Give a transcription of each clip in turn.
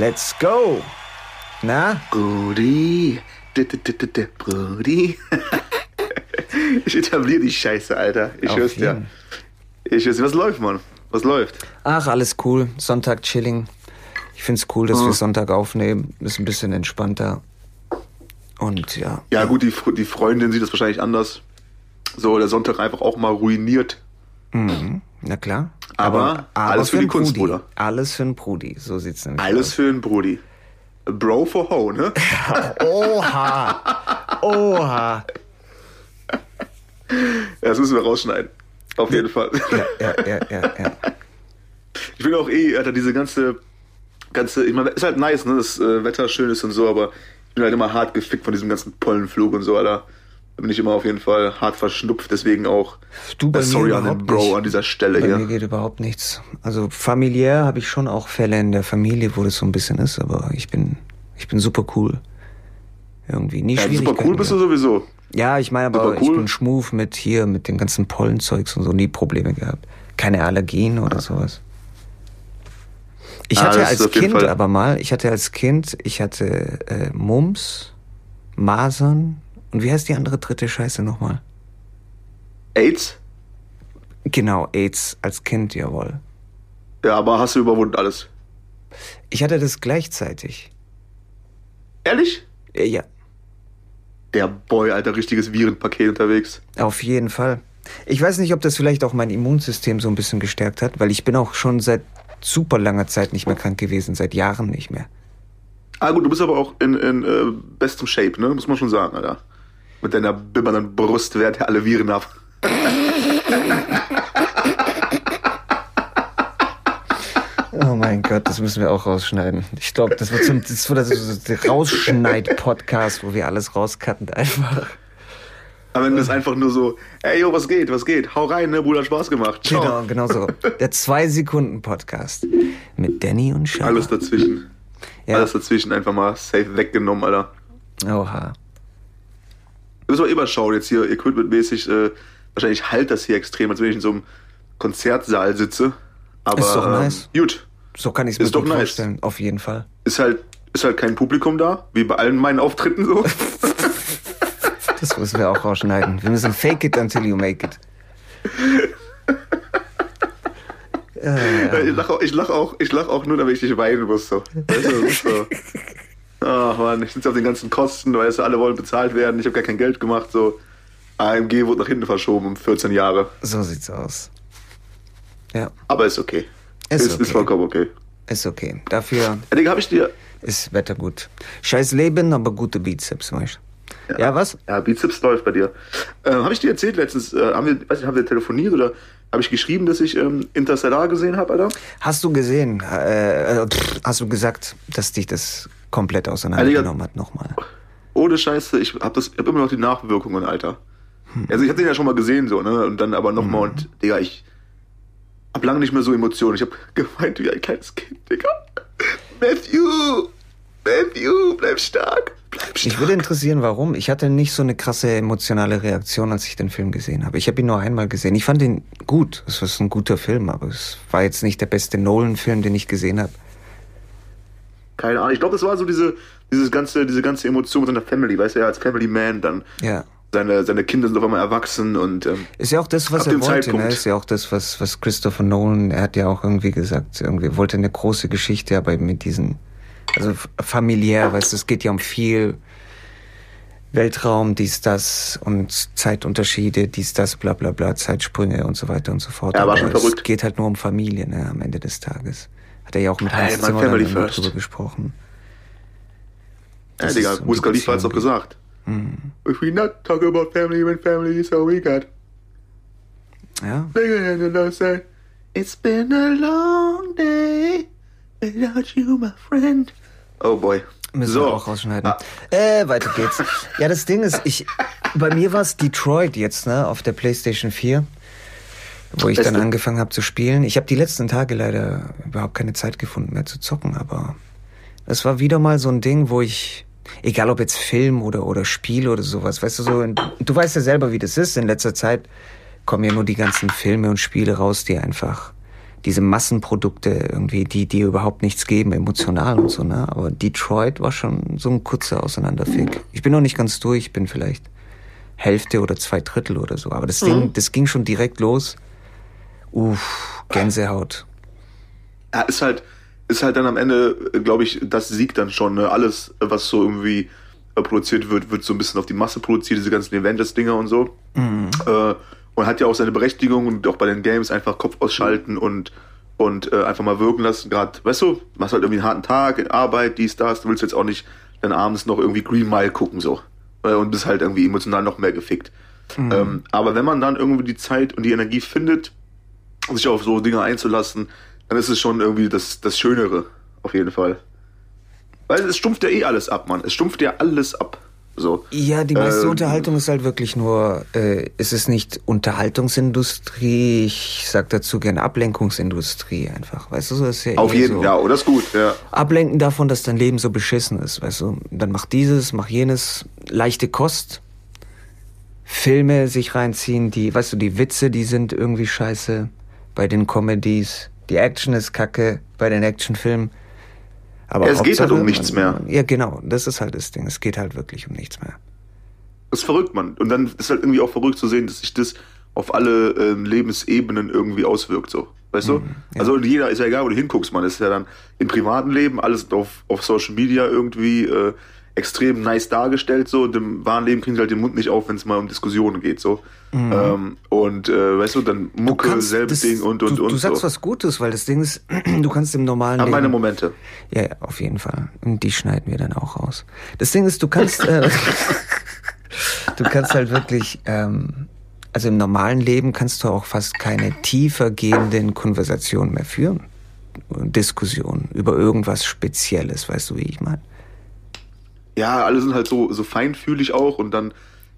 Let's go. Na? Brudi. Brudi. ich etabliere die Scheiße, Alter. Ich Auf schwör's dir. Ich dir. Was läuft, Mann? Was läuft? Ach, alles cool. Sonntag chilling. Ich find's cool, dass Ah. wir Sonntag aufnehmen. Ist ein bisschen entspannter. Und ja. Ja, gut, die, die Freundin sieht das wahrscheinlich anders. So, der Sonntag einfach auch mal ruiniert. Mhm. Na klar. Aber alles für die einen Kunst, Brudi. Bruder. Alles für einen Brudi. So sieht's nämlich Alles für einen Brudi. Bro for Ho, ne? aus. Oha. Oha. Das müssen wir rausschneiden. Auf jeden Fall. Ja, ja, ja, ja, ja. Ich bin auch eh, Alter, diese ganze, ganze, ich meine, ist halt nice, ne, das äh, Wetter schön ist und so, aber ich bin halt immer hart gefickt von diesem ganzen Pollenflug und so, Alter. Da bin ich immer auf jeden Fall hart verschnupft, deswegen auch Du, bei äh, mir sorry an den Bro nicht. an dieser Stelle Bei mir hier. geht überhaupt nichts. Also familiär habe ich schon auch Fälle in der Familie, wo das so ein bisschen ist, aber ich bin, ich bin super cool. Irgendwie nie Ja, super cool bist du sowieso. Ja, ich meine aber, cool. ich bin schmuf mit hier, mit den ganzen Pollenzeugs und so, nie Probleme gehabt. Keine Allergien oder sowas. Ich Ah, hatte als Kind Fall- aber mal, ich hatte als Kind, ich hatte äh, Mumps, Masern und wie heißt die andere dritte Scheiße nochmal? AIDS? Genau, AIDS als Kind, jawohl. Ja, aber hast du überwunden alles. Ich hatte das gleichzeitig. Ehrlich? Äh, Ja, Der Boy, Alter, richtiges Virenpaket unterwegs. auf jeden Fall. Ich weiß nicht, ob das vielleicht auch mein Immunsystem so ein bisschen gestärkt hat, weil ich bin auch schon seit super langer Zeit nicht mehr krank gewesen, seit Jahren nicht mehr. Ah gut, du bist aber auch in, in äh, bestem Shape, ne? Muss man schon sagen, Alter. Mit deiner bibbernden Brust wehrt ja alle Viren ab. Oh mein Gott, das müssen wir auch rausschneiden. Ich glaube, das wird so ein, das wird so der Rausschneid-Podcast, wo wir alles rauscutten einfach. Aber wenn das einfach nur so, ey, yo, was geht, was geht? Hau rein, ne, Bruder, Spaß gemacht. Ciao. Genau, genau so. Der Zwei-Sekunden-Podcast mit Danny und Sean. Alles dazwischen. Ja. Alles dazwischen einfach mal safe weggenommen, Alter. Oha. Wir müssen mal immer schauen, jetzt hier equipmentmäßig, äh, wahrscheinlich halt das hier extrem, als wenn ich in so einem Konzertsaal sitze. Aber Ist doch nice. ähm, gut, So kann ich es mir Ist doch nice. vorstellen. Auf jeden Fall. ist halt, ist halt kein Publikum da, wie bei allen meinen Auftritten so. Das müssen wir auch rausschneiden. Wir müssen fake it until you make it. Ich lache auch, ich lach auch, ich lach auch nur, damit ich nicht weinen muss. So. Weißt du, so. Ach man, ich sitze auf den ganzen Kosten, weißt du, alle wollen bezahlt werden, ich habe gar kein Geld gemacht. So. AMG wurde nach hinten verschoben um 14 Jahre. So sieht's aus. Ja, Aber ist okay. Ist ist, ist okay. vollkommen okay. ist okay. Dafür Ja, Digga, hab ich dir. ist Wetter gut. Scheiß Leben, aber gute Bizeps, weißt du? Ja, was? Ja, Bizeps läuft bei dir. Äh, habe ich dir erzählt letztens, äh, haben wir, weiß nicht, haben wir telefoniert oder habe ich geschrieben, dass ich ähm, Interstellar gesehen habe, Alter? Hast du gesehen, äh, äh, pff, hast du gesagt, dass dich das komplett auseinandergenommen hat nochmal? Ohne Scheiße, ich habe das, ich hab immer noch die Nachwirkungen, Alter. Hm. Also ich habe den ja schon mal gesehen, so, ne? Und dann aber nochmal und, Digga, ich hab lange nicht mehr so Emotionen. Ich hab geweint wie ein kleines Kind, Digga. Matthew! Matthew, bleib stark! Bleib stark! Mich würde interessieren, warum. Ich hatte nicht so eine krasse emotionale Reaktion, als ich den Film gesehen habe. Ich habe ihn nur einmal gesehen. Ich fand ihn gut. Es war ein guter Film, aber es war jetzt nicht der beste Nolan-Film, den ich gesehen habe. Keine Ahnung. Ich glaube, das war so diese, dieses ganze, diese ganze Emotion mit seiner Family, weißt du, ja, als Family Man dann. Ja. Seine, seine Kinder sind auf einmal erwachsen und ähm, Ist ja auch das, was er wollte. Ne? Ist ja auch das, was, was Christopher Nolan, er hat ja auch irgendwie gesagt, irgendwie wollte eine große Geschichte, aber mit diesen, also familiär, weißt du, es geht ja um viel Weltraum, dies, das und Zeitunterschiede, dies, das, bla bla bla, Zeitsprünge und so weiter und so fort. Ja, war aber schon es verrückt. geht halt nur um Familie, ne, am Ende des Tages. Hat er ja auch mit Hey, Hans man, Zimmer drüber gesprochen. ja, Das Digga, Wiz Khalifa hat's doch gesagt. If we not talk about family when family is all we got. Ja. It's been a long day without you, my friend. Oh boy. Müssen so. wir auch rausschneiden. Ah. Äh, weiter geht's. ja, das Ding ist, ich, bei mir war es Detroit jetzt, ne, auf der PlayStation 4, wo ich dann angefangen habe zu spielen. Ich habe die letzten Tage leider überhaupt keine Zeit gefunden mehr zu zocken, aber es war wieder mal so ein Ding, wo ich, egal ob jetzt Film oder, oder Spiel oder sowas, weißt du, so, in, du weißt ja selber, wie das ist. In letzter Zeit kommen ja nur die ganzen Filme und Spiele raus, die einfach diese Massenprodukte irgendwie, die, die überhaupt nichts geben, emotional und so, ne? Aber Detroit war schon so ein kurzer Auseinanderfick. Ich bin noch nicht ganz durch, bin vielleicht Hälfte oder zwei Drittel oder so. Aber das Ding, das ging schon direkt los. Uff, Gänsehaut. Ja, ist halt, ist halt dann am Ende, glaube ich, das siegt dann schon. Ne? Alles, was so irgendwie äh, produziert wird, wird so ein bisschen auf die Masse produziert, diese ganzen Avengers-Dinger und so. Mhm. Äh, und hat ja auch seine Berechtigung und auch bei den Games einfach Kopf ausschalten und, und äh, einfach mal wirken lassen. Gerade, weißt du, machst halt irgendwie einen harten Tag, Arbeit, dies, das, du willst jetzt auch nicht dann abends noch irgendwie Green Mile gucken, so. Äh, und bist halt irgendwie emotional noch mehr gefickt. Mhm. Ähm, aber wenn man dann irgendwie die Zeit und die Energie findet, sich auf so Dinge einzulassen, dann ist es schon irgendwie das, das Schönere, auf jeden Fall. Weil es stumpft ja eh alles ab, Mann. Es stumpft ja alles ab. So. Ja, die meiste ähm, Unterhaltung ist halt wirklich nur, äh, es ist nicht Unterhaltungsindustrie, ich sag dazu gern Ablenkungsindustrie einfach, weißt du, so ist ja Auf jeden, so. ja, oder ist gut, ja. Ablenken davon, dass dein Leben so beschissen ist, weißt du, dann mach dieses, mach jenes, leichte Kost, Filme sich reinziehen, die, weißt du, die Witze, die sind irgendwie scheiße bei den Comedies, die Action ist kacke bei den Actionfilmen aber ja, es geht halt um nichts mehr. Ja, genau, das ist halt das Ding. Es geht halt wirklich um nichts mehr. Das ist verrückt, Mann. Und dann ist halt irgendwie auch verrückt zu sehen, dass sich das auf alle ähm, Lebensebenen irgendwie auswirkt, so. Weißt du? Mhm, ja. Also jeder ist ja egal, wo du hinguckst, man. Das ist ja dann im privaten Leben alles auf, auf Social Media irgendwie äh, extrem nice dargestellt, so. Und im wahren Leben kriegen sie halt den Mund nicht auf, wenn es mal um Diskussionen geht, so. Mhm. Ähm, und äh, weißt du, dann Mucke, du selbes Ding und und du, und. Du sagst so. was Gutes, weil das Ding ist, du kannst im normalen. Leben, meine Momente. Ja, ja, auf jeden Fall. Und die schneiden wir dann auch raus. Das Ding ist, du kannst, äh, du kannst halt wirklich, ähm, also im normalen Leben kannst du auch fast keine tiefer gehenden Konversationen mehr führen. Diskussionen über irgendwas Spezielles, weißt du, wie ich meine? Ja, alle sind halt so, so feinfühlig auch und dann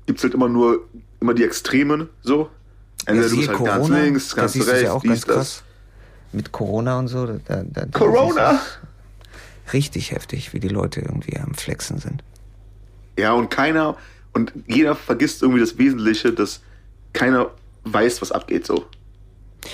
gibt's halt immer nur immer die Extremen so. Entweder du bist halt Corona, ganz links, ganz rechts, ja auch ganz krass. Mit Corona und so. Da, da, Corona! Richtig heftig, wie die Leute irgendwie am Flexen sind. Ja, und keiner, und jeder vergisst irgendwie das Wesentliche, dass keiner weiß, was abgeht so.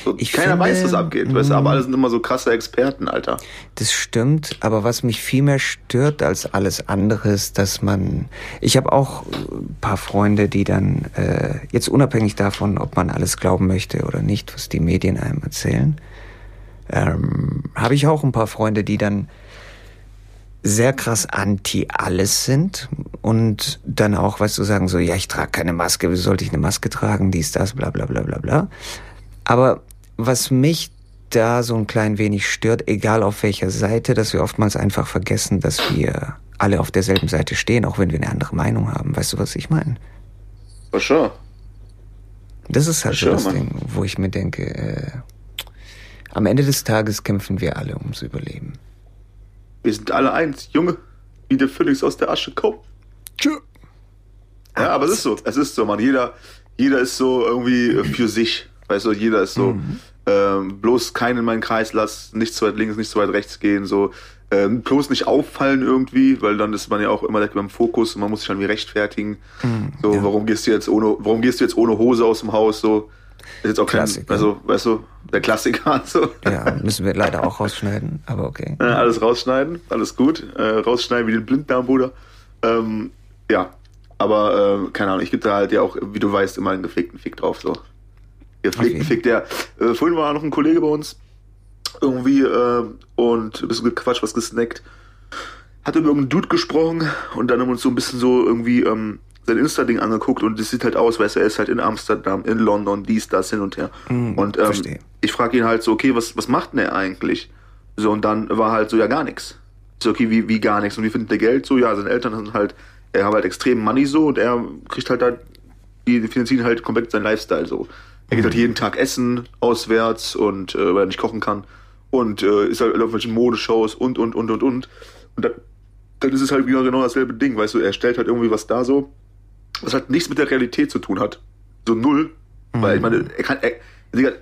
So, keiner finde, weiß, was abgeht, weißt du, aber mm. alle sind immer so krasse Experten, Alter. Das stimmt, aber was mich viel mehr stört als alles andere ist, dass man. Ich habe auch ein paar Freunde, die dann, äh, jetzt unabhängig davon, ob man alles glauben möchte oder nicht, was die Medien einem erzählen, ähm, habe ich auch ein paar Freunde, die dann sehr krass anti alles sind und dann auch, weißt du, sagen so, ja, ich trage keine Maske, wie sollte ich eine Maske tragen, dies, das, bla bla bla bla bla. Aber was mich da so ein klein wenig stört, egal auf welcher Seite, dass wir oftmals einfach vergessen, dass wir alle auf derselben Seite stehen, auch wenn wir eine andere Meinung haben. Weißt du, was ich meine? For sure. Das ist halt For so das Ding, wo ich mir denke, äh, am Ende des Tages kämpfen wir alle ums Überleben. Wir sind alle eins, Junge, wie der Phönix aus der Asche kommt. Tschö. Ja, aber es ist so, es ist so, man. Jeder, jeder ist so irgendwie für sich. Weißt du, jeder ist so, mhm. ähm, bloß keinen in meinen Kreis lass, nicht zu weit links, nicht zu weit rechts gehen, so, ähm, bloß nicht auffallen irgendwie, weil dann ist man ja auch immer direkt beim Fokus und man muss sich dann wie rechtfertigen. Mhm, so, ja. warum gehst du jetzt ohne, warum gehst du jetzt ohne Hose aus dem Haus, so. Ist jetzt auch Klassiker. kein, also, weißt du, der Klassiker, so. Ja, müssen wir leider auch rausschneiden, aber okay. Ja, alles rausschneiden, alles gut. Äh, rausschneiden wie den Blinddarmbruder. Ähm, ja, aber, äh, keine Ahnung, ich gebe da halt ja auch, wie du weißt, immer einen gepflegten Fick drauf, so. Gepflegten okay. Fick, der. Äh, vorhin war noch ein Kollege bei uns, irgendwie, äh, und ein bisschen gequatscht, was gesnackt. Hat über irgendeinen Dude gesprochen und dann haben wir uns so ein bisschen so irgendwie ähm, sein Insta-Ding angeguckt und das sieht halt aus, weißt du, er ist halt in Amsterdam, in London, dies, das, hin und her. Mm, und ähm, ich frage ihn halt so, okay, was, was macht denn er eigentlich? So, und dann war halt so, ja, gar nichts. So, okay, wie, wie gar nichts. Und wie findet der Geld? So, ja, seine Eltern sind halt, er hat halt extrem Money so und er kriegt halt da, die finanzieren halt komplett seinen Lifestyle so. Er geht halt jeden Tag essen, auswärts und äh, weil er nicht kochen kann. Und äh, ist halt auf irgendwelchen Modeshows und und und und und. Und dann, dann ist es halt wieder genau dasselbe Ding, weißt du, er stellt halt irgendwie was da so, was halt nichts mit der Realität zu tun hat. So null. Mhm. Weil ich meine, er kann, er,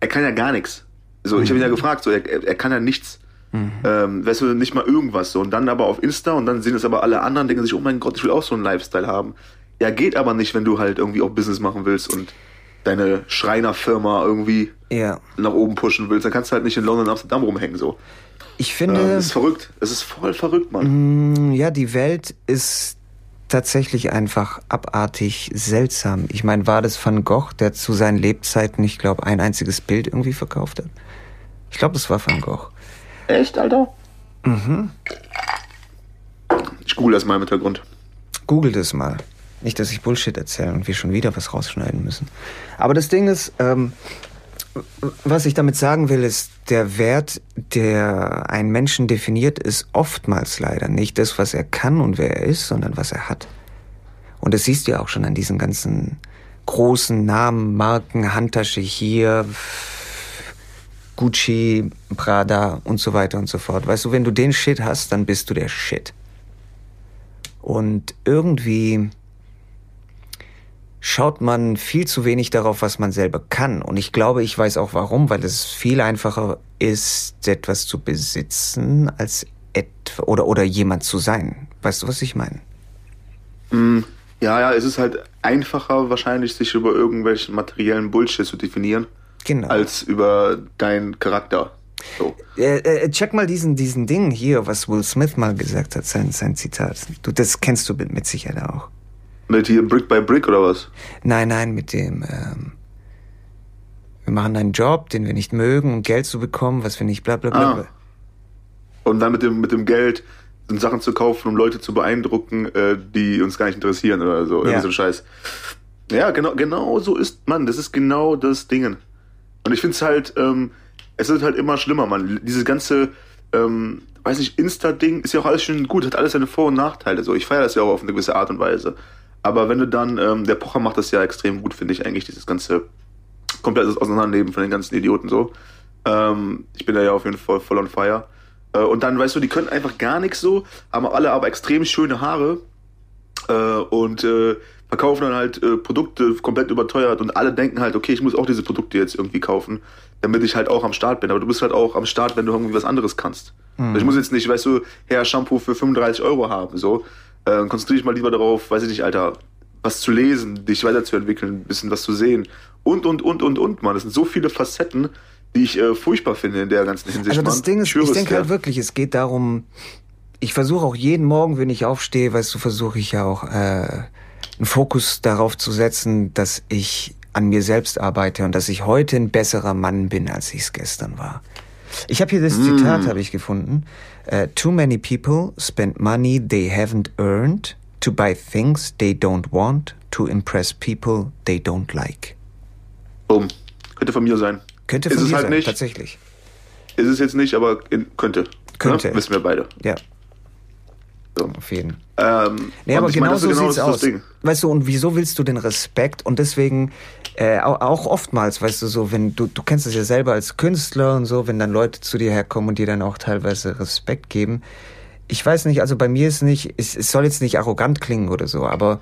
er kann ja gar nichts. So, ich habe ihn ja mhm. gefragt, so, er, er kann ja nichts. Mhm. Ähm, weißt du, nicht mal irgendwas so. Und dann aber auf Insta und dann sehen es aber alle anderen, denken sich, oh mein Gott, ich will auch so einen Lifestyle haben. Ja, geht aber nicht, wenn du halt irgendwie auch Business machen willst und deine Schreinerfirma irgendwie Ja. nach oben pushen willst, dann kannst du halt nicht in London und Amsterdam rumhängen so. Ich Ähm, finde, das ist verrückt. Es ist voll verrückt, Mann. Mm, Ja, die Welt ist tatsächlich einfach abartig seltsam. Ich meine, war das Van Gogh, der zu seinen Lebzeiten, ich glaube, ein einziges Bild irgendwie verkauft hat? Ich glaube, das war Van Gogh. Echt, Alter? Mhm. Ich google das mal im Hintergrund. Google das mal. Nicht, dass ich Bullshit erzähle und wir schon wieder was rausschneiden müssen. Aber das Ding ist, ähm, was ich damit sagen will, ist, der Wert, der einen Menschen definiert, ist oftmals leider nicht das, was er kann und wer er ist, sondern was er hat. Und das siehst du ja auch schon an diesen ganzen großen Namen, Marken, Handtasche hier, Gucci, Prada und so weiter und so fort. Weißt du, wenn du den Shit hast, dann bist du der Shit. Und irgendwie schaut man viel zu wenig darauf, was man selber kann. Und ich glaube, ich weiß auch warum, weil es viel einfacher ist, etwas zu besitzen, als etwa, oder, oder jemand zu sein. Weißt du, was ich meine? Ja, ja, es ist halt einfacher wahrscheinlich, sich über irgendwelchen materiellen Bullshit zu definieren, Genau. als über deinen Charakter. So. Äh, äh, check mal diesen, diesen Ding hier, was Will Smith mal gesagt hat, sein, sein Zitat. Du, das kennst du mit, mit Sicherheit auch. Mit hier Brick by Brick oder was? Nein, nein, mit dem, ähm, wir machen einen Job, den wir nicht mögen, um Geld zu bekommen, was wir nicht, bla bla bla. Ah. Und dann mit dem, mit dem Geld Sachen zu kaufen, um Leute zu beeindrucken, äh, die uns gar nicht interessieren oder so. Irgendwie Ja. so ein Scheiß. Ja, genau, genau so ist man. Das ist genau das Ding. Und ich finde es halt, ähm, es wird halt immer schlimmer, man. Diese ganze, ähm, weiß nicht, Insta-Ding ist ja auch alles schön gut, hat alles seine Vor- und Nachteile. So, ich feiere das ja auch auf eine gewisse Art und Weise. Aber wenn du dann, ähm, der Pocher macht das ja extrem gut, finde ich eigentlich, dieses ganze komplettes Auseinanderleben von den ganzen Idioten so. Ähm, ich bin da ja auf jeden Fall voll on fire. Äh, und dann, weißt du, die können einfach gar nichts so, haben alle aber extrem schöne Haare äh, und äh, verkaufen dann halt äh, Produkte komplett überteuert und alle denken halt, okay, ich muss auch diese Produkte jetzt irgendwie kaufen, damit ich halt auch am Start bin. Aber du bist halt auch am Start, wenn du irgendwie was anderes kannst. Ich muss jetzt nicht, weißt du, Hair Shampoo für 35 Euro haben, so. Äh, konzentriere dich mal lieber darauf, weiß ich nicht, Alter, was zu lesen, dich weiterzuentwickeln, ein bisschen was zu sehen und, und, und, und, und, Mann. Das sind so viele Facetten, die ich äh, furchtbar finde in der ganzen Hinsicht, Also das Mann. Ding ist, ich es denke dir. halt wirklich, es geht darum, ich versuche auch jeden Morgen, wenn ich aufstehe, weißt du, versuche ich ja auch äh, einen Fokus darauf zu setzen, dass ich an mir selbst arbeite und dass ich heute ein besserer Mann bin, als ich es gestern war. Ich habe hier das Zitat, habe ich gefunden. Äh, Too many people spend money they haven't earned to buy things they don't want to impress people they don't like. Boom. Könnte von mir sein. Könnte Ist von es halt sein, nicht. tatsächlich. Ist es jetzt nicht, aber in, könnte. Könnte. Ne? Wissen wir beide. Ja, So. auf jeden Ähm, Nee, aber genau meine, so genau sieht's aus. Ding. Weißt du, und wieso willst du den Respekt? Und deswegen, äh, auch, auch oftmals, weißt du, so, wenn du, du kennst es ja selber als Künstler und so, wenn dann Leute zu dir herkommen und dir dann auch teilweise Respekt geben. Ich weiß nicht, also bei mir ist nicht, es, es soll jetzt nicht arrogant klingen oder so, aber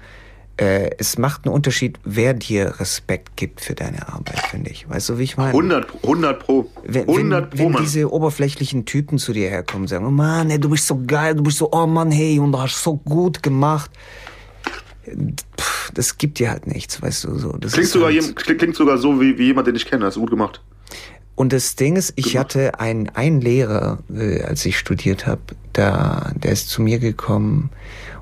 äh, es macht einen Unterschied, wer dir Respekt gibt für deine Arbeit, finde ich. Weißt du, wie ich meine? 100, 100 pro. Wenn, 100 wenn, pro, wenn Mann. diese oberflächlichen Typen zu dir herkommen und sagen, oh Mann, ey, du bist so geil, du bist so, oh Mann, hey, und du hast so gut gemacht. Pff, das gibt dir halt nichts, weißt du, so. Das Klingt sogar, halt, jem- klingt, klingt sogar so wie, wie jemand, den ich kenne. Hast du gut gemacht. Und das Ding ist, ich gemacht. hatte einen, einen Lehrer, äh, als ich studiert habe, da, der ist zu mir gekommen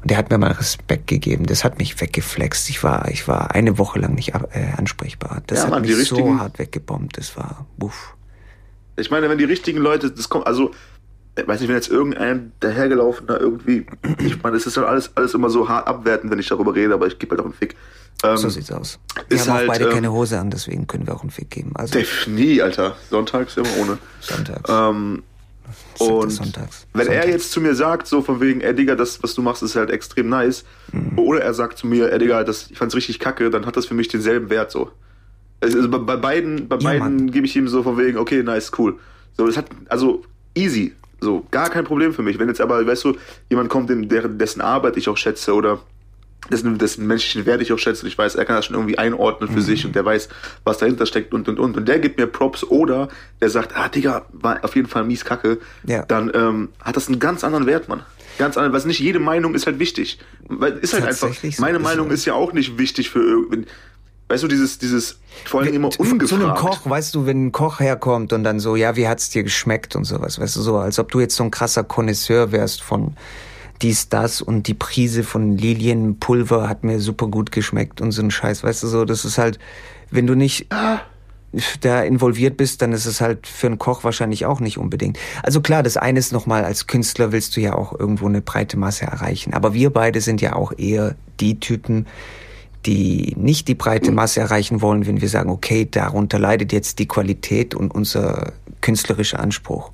und der hat mir mal Respekt gegeben. Das hat mich weggeflext. Ich war, ich war eine Woche lang nicht äh, ansprechbar. Das Ja, hat Mann, mich so hart weggebombt. Das war, uff. Ich meine, wenn die richtigen Leute, das kommt, also, ich weiß nicht, wenn jetzt irgendein dahergelaufener irgendwie, ich meine, es ist halt alles, alles immer so hart abwertend, wenn ich darüber rede, aber ich gebe halt auch einen Fick. Ähm, So sieht's aus. Wir ist haben halt, auch beide ähm, keine Hose an, deswegen können wir auch einen Fick geben. Also Def, nie, Alter. Sonntags immer ohne. sonntags. Ähm, und wenn er jetzt zu mir sagt, so von wegen, ey Digga, das, was du machst, ist halt extrem nice, Mhm. oder er sagt zu mir, ey Digga, das, ich fand's richtig kacke, dann hat das für mich denselben Wert so. Es- Also bei, bei beiden, bei Ja, beiden gebe ich ihm so von wegen, okay, nice, cool. So, es hat, also easy, so, gar kein Problem für mich. Wenn jetzt aber, weißt du, jemand kommt, dem, dessen Arbeit ich auch schätze oder dessen, dessen menschlichen Wert ich auch schätze ich weiß, er kann das schon irgendwie einordnen für sich und der weiß, was dahinter steckt und und und und der gibt mir Props oder der sagt, ah Digga, war auf jeden Fall mies kacke, Ja. dann ähm, hat das einen ganz anderen Wert, Mann. Ganz anderen, weil nicht jede Meinung ist halt wichtig. Weil ist halt einfach, so meine Meinung ist ja auch nicht wichtig für irgendwie. weißt du, dieses, dieses, vor allem immer ungefragt. Zu einem Koch, weißt du, wenn ein Koch herkommt und dann so, ja, wie hat's dir geschmeckt und sowas, weißt du, so, als ob du jetzt so ein krasser Connoisseur wärst von dies, das und die Prise von Lilienpulver hat mir super gut geschmeckt und so ein Scheiß, weißt du, so, das ist halt, wenn du nicht da involviert bist, dann ist es halt für einen Koch wahrscheinlich auch nicht unbedingt. Also klar, das eine ist nochmal, als Künstler willst du ja auch irgendwo eine breite Masse erreichen. Aber wir beide sind ja auch eher die Typen, die nicht die breite Masse erreichen wollen, wenn wir sagen, okay, darunter leidet jetzt die Qualität und unser künstlerischer Anspruch.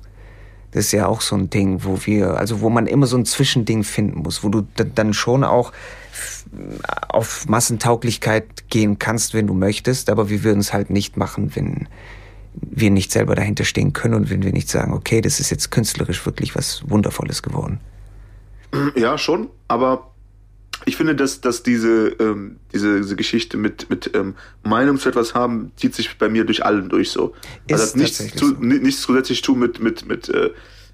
Das ist ja auch so ein Ding, wo wir, also wo man immer so ein Zwischending finden muss, wo du dann schon auch auf Massentauglichkeit gehen kannst, wenn du möchtest, aber wir würden es halt nicht machen, wenn wir nicht selber dahinter stehen können und wenn wir nicht sagen, okay, das ist jetzt künstlerisch wirklich was Wundervolles geworden. Ja, schon, aber ich finde, dass, dass diese, ähm, diese, diese Geschichte mit, mit ähm, Meinung zu etwas haben, zieht sich bei mir durch allen durch so. Also ist also nichts, zu, so. nichts zusätzlich tun mit, mit, mit äh,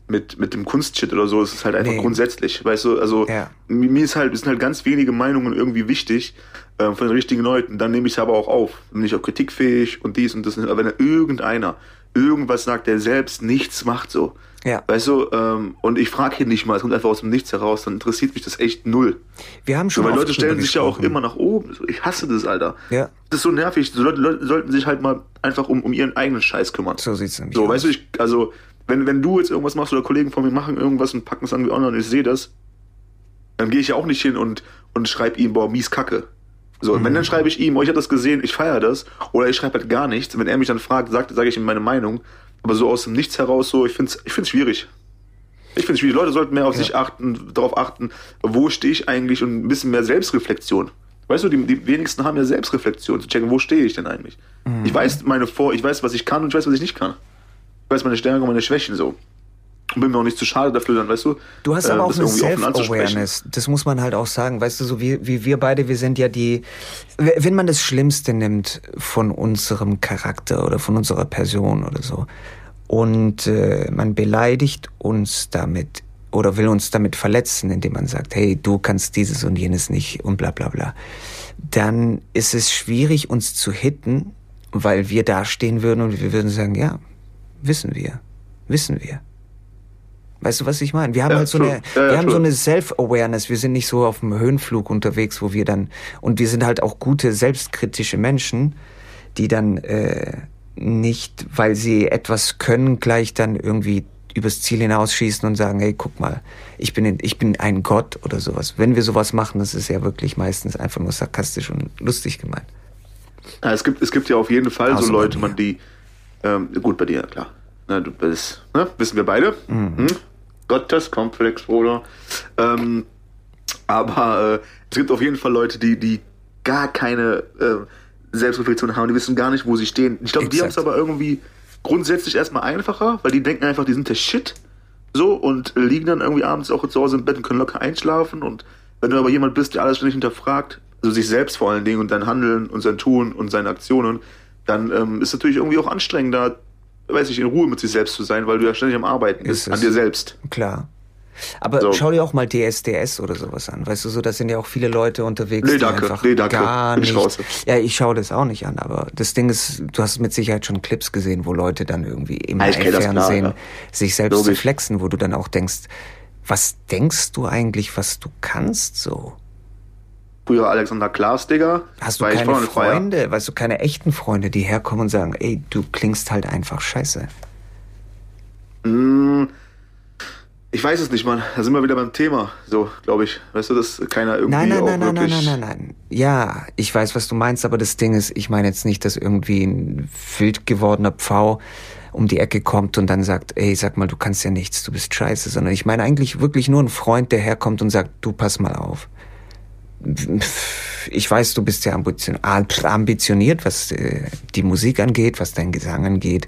mit, mit dem Kunstshit oder so, es ist halt einfach nee. grundsätzlich, weißt du, also ja. mir ist halt, es sind halt ganz wenige Meinungen irgendwie wichtig äh, von den richtigen Leuten, dann nehme ich es aber auch auf, bin ich auch kritikfähig und dies und das, aber wenn irgendeiner irgendwas sagt, der selbst nichts macht so, ja. Weißt du, ähm, und ich frage hier nicht mal, es kommt einfach aus dem Nichts heraus, dann interessiert mich das echt null. Wir haben schon. So, weil Leute stellen sich ja auch immer nach oben. Ich hasse das, Alter. Ja. Das ist so nervig. So Leute, Leute sollten sich halt mal einfach um, um ihren eigenen Scheiß kümmern. So sieht's nämlich So, aus. weißt du, ich, also, wenn, wenn du jetzt irgendwas machst oder Kollegen von mir machen irgendwas und packen es irgendwie online und ich sehe das, dann gehe ich ja auch nicht hin und, und schreibe ihm, boah, mies Kacke. So, mhm. wenn dann schreibe ich ihm, oh, ich habe das gesehen, ich feiere das, oder ich schreibe halt gar nichts. Wenn er mich dann fragt, sagt, sage ich ihm meine Meinung. Aber so aus dem Nichts heraus, so, ich finde es ich find's schwierig. Ich finde es schwierig. Leute sollten mehr auf ja. sich achten, darauf achten, wo stehe ich eigentlich und ein bisschen mehr Selbstreflexion. Weißt du, die, die wenigsten haben ja Selbstreflexion, zu checken, wo stehe ich denn eigentlich. Mhm. Ich weiß meine Vor, ich weiß, was ich kann und ich weiß, was ich nicht kann weiß meine Stärken und meine Schwächen so. Und bin mir auch nicht zu schade dafür, dann, weißt du. Du hast aber äh, auch eine Self-Awareness. Das muss man halt auch sagen. Weißt du, so wie, wie wir beide, wir sind ja die, wenn man das Schlimmste nimmt von unserem Charakter oder von unserer Person oder so und äh, man beleidigt uns damit oder will uns damit verletzen, indem man sagt, hey, du kannst dieses und jenes nicht und bla bla bla, dann ist es schwierig, uns zu hitten, weil wir dastehen würden und wir würden sagen, ja, wissen wir. Wissen wir. Weißt du, was ich meine? Wir haben ja, halt so true. eine, ja, wir haben so eine Self-Awareness. Wir sind nicht so auf dem Höhenflug unterwegs, wo wir dann, und wir sind halt auch gute, selbstkritische Menschen, die dann äh, nicht, weil sie etwas können, gleich dann irgendwie übers Ziel hinausschießen und sagen, hey, guck mal, ich bin, ich bin ein Gott oder sowas. Wenn wir sowas machen, das ist ja wirklich meistens einfach nur sarkastisch und lustig gemeint. Ja, es gibt, es gibt ja auf jeden Fall also so Leute, man, die, ähm, gut, bei dir, klar. Na, du bist, ne? wissen wir beide. Mhm. Hm? Gotteskomplex, Bruder. Ähm, aber äh, es gibt auf jeden Fall Leute, die, die gar keine äh, Selbstreflexion haben, die wissen gar nicht, wo sie stehen. Ich glaube, die haben es aber irgendwie grundsätzlich erstmal einfacher, weil die denken einfach, die sind der Shit. So und liegen dann irgendwie abends auch zu Hause im Bett und können locker einschlafen. Und wenn du aber jemand bist, der alles ständig hinterfragt, also sich selbst vor allen Dingen und dein Handeln und sein Tun und seine Aktionen, dann ähm, ist natürlich irgendwie auch anstrengender, weiß ich, in Ruhe mit sich selbst zu sein, weil du ja ständig am Arbeiten bist, an dir selbst. Klar. Aber so. schau dir auch mal DSDS oder sowas an. Weißt du, so, da sind ja auch viele Leute unterwegs, nee, danke, die einfach nee, danke. gar nicht. Ich ja, ich schaue das auch nicht an, aber das Ding ist, du hast mit Sicherheit schon Clips gesehen, wo Leute dann irgendwie im ja, Fernsehen ja. sich selbst Logisch. zu flexen, wo du dann auch denkst, was denkst du eigentlich, was du kannst so? Früher Alexander Klaas, Digga. Hast du keine Freunde, weißt du, keine echten Freunde, die herkommen und sagen, ey, du klingst halt einfach scheiße? Mm, ich weiß es nicht, Mann. Da sind wir wieder beim Thema, so, glaube ich. Weißt du, dass keiner irgendwie nein, nein, auch nein, nein, wirklich... Nein, nein, nein, nein, Ja, ich weiß, was du meinst, aber das Ding ist, ich meine jetzt nicht, dass irgendwie ein wild gewordener Pfau um die Ecke kommt und dann sagt, ey, sag mal, du kannst ja nichts, du bist scheiße, sondern ich meine eigentlich wirklich nur ein Freund, der herkommt und sagt, du pass mal auf ich weiß, du bist ja ambitioniert, was äh, die Musik angeht, was dein Gesang angeht.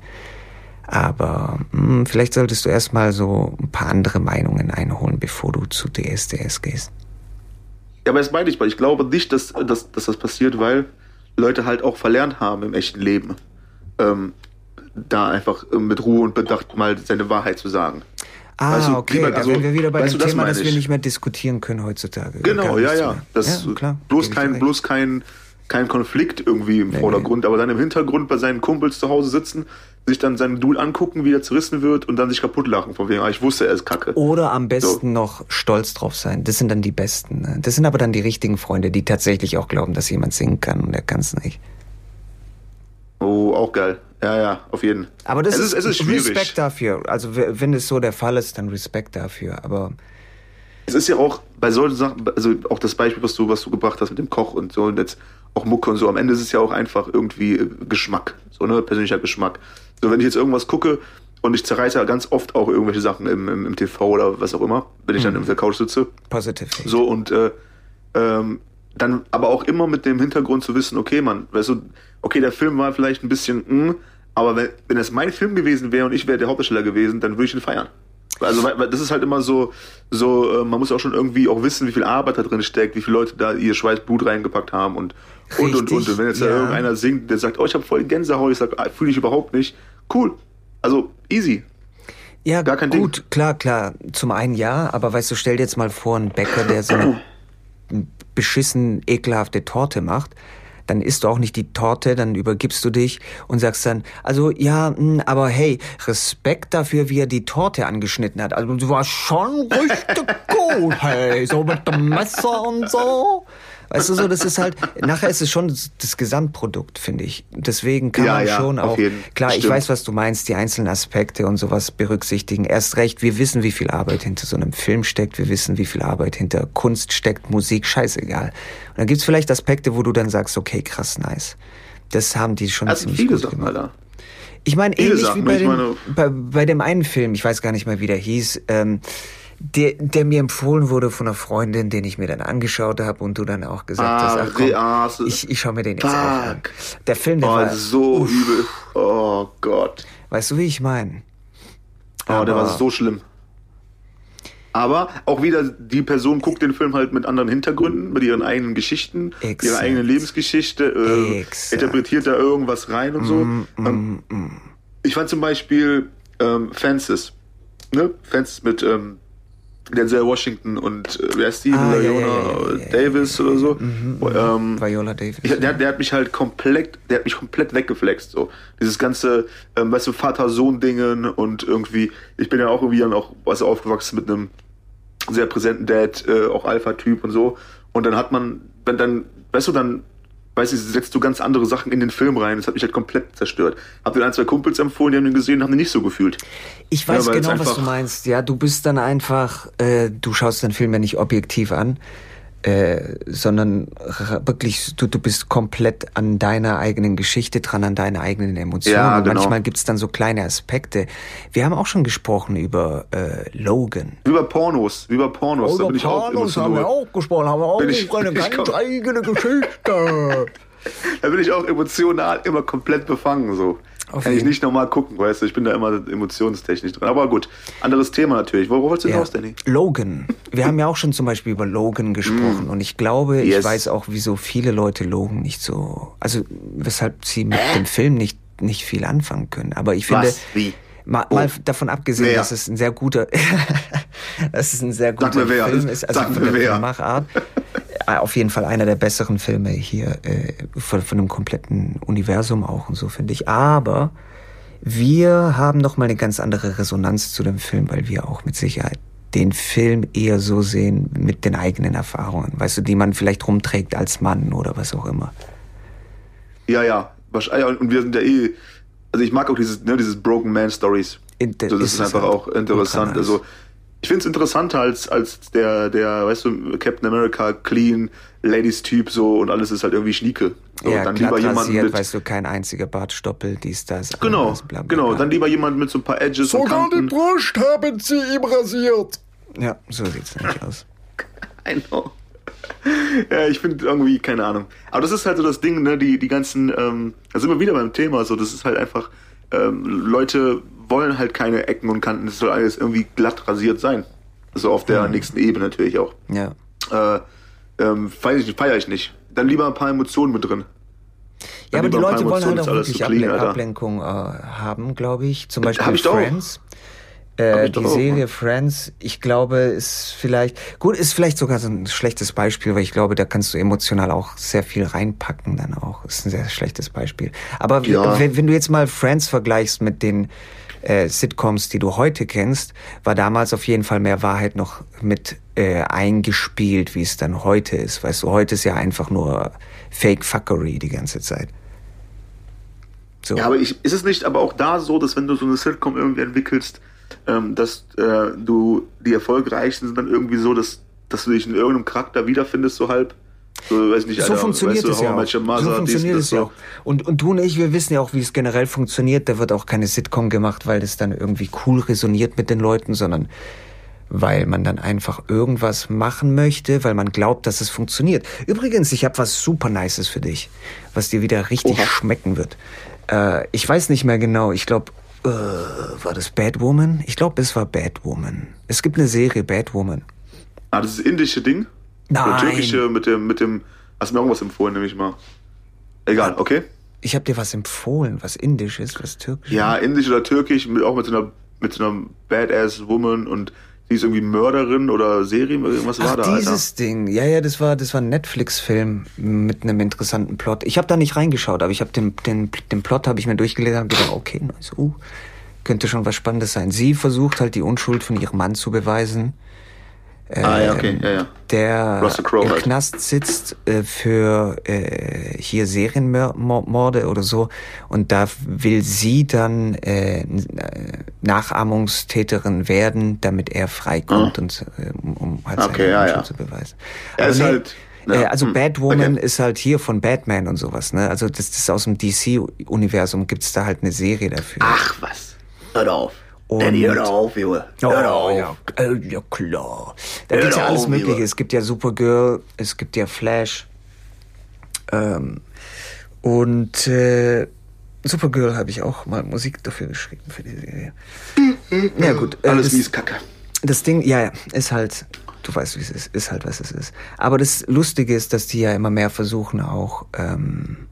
Aber mh, hm, vielleicht solltest du erstmal so ein paar andere Meinungen einholen, bevor du zu DSDS gehst. Ja, aber das meine ich, weil ich glaube nicht, dass, dass, dass das passiert, weil Leute halt auch verlernt haben im echten Leben, ähm, da einfach mit Ruhe und Bedacht mal seine Wahrheit zu sagen. Ah, also, okay, lieber, also, da wären wir wieder bei dem du, Thema, das, das wir nicht mehr diskutieren können heutzutage. Genau, ja, ja. Das, ja, klar, bloß kein, bloß kein kein Konflikt irgendwie im Nee, Vordergrund, aber dann im Hintergrund bei seinen Kumpels zu Hause sitzen, sich dann seinen Dude angucken, wie er zerrissen wird und dann sich kaputt lachen von wegen, ah, ich wusste, er ist kacke. Oder am besten noch stolz drauf sein. Das sind dann die Besten. Ne? Das sind aber dann die richtigen Freunde, die tatsächlich auch glauben, dass jemand singen kann und er kann es nicht. Oh, auch geil. Ja, ja, auf jeden. Aber das es ist, ist, es ist schwierig. Respekt dafür. Also wenn es so der Fall ist, dann Respekt dafür. Aber Es ist ja auch bei solchen Sachen, also auch das Beispiel, was du, was du gebracht hast mit dem Koch und so und jetzt auch Mucke und so, am Ende ist es ja auch einfach irgendwie äh, Geschmack, so ne, persönlicher Geschmack. So, wenn ich jetzt irgendwas gucke und ich zerreiße ja ganz oft auch irgendwelche Sachen im, im, im TV oder was auch immer, wenn ich dann auf der Couch sitze. positive. Hate. So und äh, ähm, dann aber auch immer mit dem Hintergrund zu wissen, okay, man, weißt du, okay, der Film war vielleicht ein bisschen, mh, aber wenn, wenn es mein Film gewesen wäre und ich wäre der Hauptdarsteller gewesen, dann würde ich ihn feiern. Also weil, weil das ist halt immer so, so, äh, man muss auch schon irgendwie auch wissen, wie viel Arbeit da drin steckt, wie viele Leute da ihr Schweiß, Blut reingepackt haben und und und und. Richtig, Und wenn jetzt da ja. irgendeiner singt, der sagt, oh, ich habe voll Gänsehaut, ich sag, ah, fühle ich überhaupt nicht, cool. Also easy. Ja, Gar kein Ding. gut, klar, klar. Zum einen ja, aber weißt du, stell dir jetzt mal vor, ein Bäcker, der so eine beschissen ekelhafte Torte macht, dann isst du auch nicht die Torte, dann übergibst du dich und sagst dann, also ja, mh, aber hey, Respekt dafür, wie er die Torte angeschnitten hat. Also du warst schon richtig gut, hey, so mit dem Messer und so. Weißt du so, das ist halt, nachher ist es schon das, das Gesamtprodukt, finde ich. Deswegen kann Ja, man ja, schon auch, jeden. klar, ich Stimmt. weiß, was du meinst, die einzelnen Aspekte und sowas berücksichtigen. Erst recht, wir wissen, wie viel Arbeit hinter so einem Film steckt, wir wissen, wie viel Arbeit hinter Kunst steckt, Musik, scheißegal. Und dann gibt's vielleicht Aspekte, wo du dann sagst, okay, krass, nice. Das haben die schon Also ziemlich viele gut Sachen, gemacht. Alter. Ich meine, ähnlich wie Sachen, bei ich dem, meine- bei, bei dem einen Film, ich weiß gar nicht mehr, wie der hieß, ähm, der, der mir empfohlen wurde von einer Freundin, den ich mir dann angeschaut habe und du dann auch gesagt Ah, hast, ach komm, ah, so- ich, ich schau mir den jetzt auch an. Fuck. Der Film, der Oh, war, so übel. Oh Gott. weißt du, wie ich meine? Oh, der war so schlimm. Aber auch wieder, die Person guckt den Film halt mit anderen Hintergründen, mit ihren eigenen Geschichten, Exakt. ihrer eigenen Lebensgeschichte, äh, interpretiert da irgendwas rein und so. Mm, Ähm, Ich fand zum Beispiel ähm, Fences, ne? Fences mit ähm, Denzel Washington und äh, wer ist die? Ah, Viola ja, ja, ja. Davis oder so. Ähm, Viola Davis. ich, der, der hat mich halt komplett, der hat mich komplett weggeflext. So dieses ganze, ähm, weißt du, Vater-Sohn-Dingen und irgendwie, ich bin ja auch irgendwie dann auch, was aufgewachsen mit einem sehr präsenten Dad, äh, auch Alpha-Typ und so. Und dann hat man, wenn dann, weißt du, dann, weißt du, setzt du ganz andere Sachen in den Film rein. Das hat mich halt komplett zerstört. Hab den ein, zwei Kumpels empfohlen, die haben den gesehen, haben den nicht so gefühlt. Ich weiß Ja, genau, was du meinst. Ja, du bist dann einfach, äh, du schaust den Film ja nicht objektiv an, äh, sondern wirklich, du, du bist komplett an deiner eigenen Geschichte dran, an deine eigenen Emotionen. Ja, Und genau. manchmal gibt's dann so kleine Aspekte. Wir haben auch schon gesprochen über äh, Logan. Bei Pornos, bei Pornos, da bin ich auch emotional. auch gesprochen, haben wir auch ich ganz eigene Geschichte. Da bin ich auch emotional immer komplett befangen, so. Auf Kann ich jeden. nicht nochmal gucken, weißt du, ich bin da immer emotionstechnisch drin. Aber gut, anderes Thema natürlich. Worauf wolltest du Ja. hinaus, Danny? Logan. Wir haben ja auch schon zum Beispiel über Logan gesprochen und ich glaube, ich Mm. Yes. weiß auch, wieso viele Leute Logan nicht so, also weshalb sie mit dem Film nicht nicht viel anfangen können. Aber ich finde, Was? Wie? Mal, Oh. mal davon abgesehen, Wer? dass es ein sehr guter, dass es ein sehr guter wer. Film ist, also von der Machart. Auf jeden Fall einer der besseren Filme hier äh, von, von dem kompletten Universum auch und so finde ich. Aber wir haben noch mal eine ganz andere Resonanz zu dem Film, weil wir auch mit Sicherheit den Film eher so sehen mit den eigenen Erfahrungen, weißt du, die man vielleicht rumträgt als Mann oder was auch immer. Ja, ja. Wahrscheinlich, und wir sind ja eh, also ich mag auch dieses, ne, dieses Broken Man Stories. Inter- So, das ist einfach halt auch interessant. Also ich finde es interessanter als, als der, der, weißt du, Captain America clean, Ladies-Typ so und alles ist halt irgendwie Schnieke. So, ja, dann lieber jemand rasiert, mit. weißt du, kein einziger Bartstoppel, dies, das. Genau, anderes, bla, bla, genau. Dann lieber jemand mit so ein paar Edges und Kanten. Brust haben sie ihm rasiert. Ja, so sieht's nämlich aus. I know. Ja, ich finde irgendwie, keine Ahnung. Aber das ist halt so das Ding, ne, die, die ganzen, ähm, da sind wir wieder beim Thema, so, das ist halt einfach, ähm, Leute wollen halt keine Ecken und Kanten, das soll alles irgendwie glatt rasiert sein. Also auf der nächsten Ebene natürlich auch. Ja. Äh, ähm, feier ich, feier ich nicht. Dann lieber ein paar Emotionen mit drin. Ja, aber die Leute wollen halt auch wirklich so clean, Able Alter. Ablenkung äh, haben, glaube ich. Zum Beispiel Hab ich doch auch. Äh, die Serie Friends, ich glaube, ist vielleicht, gut, ist vielleicht sogar so ein schlechtes Beispiel, weil ich glaube, da kannst du emotional auch sehr viel reinpacken dann auch. Ist ein sehr schlechtes Beispiel. Aber ja. wenn, wenn, du jetzt mal Friends vergleichst mit den äh, Sitcoms, die du heute kennst, war damals auf jeden Fall mehr Wahrheit noch mit äh, eingespielt, wie es dann heute ist. Weißt du, heute ist ja einfach nur Fake Fuckery die ganze Zeit. So. Ja, aber ich, ist es nicht aber auch da so, dass wenn du so eine Sitcom irgendwie entwickelst, ähm, dass äh, du die erfolgreichsten sind dann irgendwie so, dass, dass du dich in irgendeinem Charakter wiederfindest, so halb. So, weiß nicht, so Alter, funktioniert weißt du, es ja auch. So funktioniert es ja auch. Und, und du und ich, wir wissen ja auch, wie es generell funktioniert. Da wird auch keine Sitcom gemacht, weil das dann irgendwie cool resoniert mit den Leuten, sondern weil man dann einfach irgendwas machen möchte, weil man glaubt, dass es funktioniert. Übrigens, ich habe was super Nices für dich, was dir wieder richtig Oha. schmecken wird. Äh, ich weiß nicht mehr genau. Ich glaube, äh, war das Batwoman? Ich glaube, es war Batwoman. Es gibt eine Serie Batwoman. Ah, das ist indische Ding? Nein. Oder türkische mit dem, mit dem. Hast du mir irgendwas empfohlen, nehme ich mal. Egal, okay? Ich habe dir was empfohlen, was indisch ist, was türkisch. Ja, indisch oder türkisch, mit, auch mit so einer, mit so einer Badass Woman und Sie ist irgendwie Mörderin oder Serien, irgendwas war da. Dieses Alter. Ding, ja, ja, das war, das war ein Netflix-Film mit einem interessanten Plot. Ich habe da nicht reingeschaut, aber ich habe den, den, den Plot habe ich mir durchgelesen und gedacht, okay, nice, uh, könnte schon was Spannendes sein. Sie versucht halt die Unschuld von ihrem Mann zu beweisen äh, ah, ja, okay, ja, ja. der im halt. Knast sitzt äh, für äh, hier Serienmorde oder so und da will sie dann äh, Nachahmungstäterin werden, damit er freikommt mhm. und äh, um, halt okay, seine ja, ja. zu beweisen. Er ist nee, halt ja. Äh, also hm. Batwoman okay. ist halt hier von Batman und sowas, ne? Also das, das ist aus dem DC-Universum, gibt's da halt eine Serie dafür. Ach was, hör auf. Und Danny, hör auf, Junge. Hör oh, auf. Ja, äh, ja klar. Da gibt ja alles Mögliche. Es gibt ja Supergirl, es gibt ja Flash. Ähm, und äh, Supergirl habe ich auch mal Musik dafür geschrieben für die Serie. ja gut. Äh, alles wie es Kacke. Das Ding, ja, ja, ist halt, du weißt, wie es ist, ist halt, was es ist. Aber das Lustige ist, dass die ja immer mehr versuchen auch, ähm,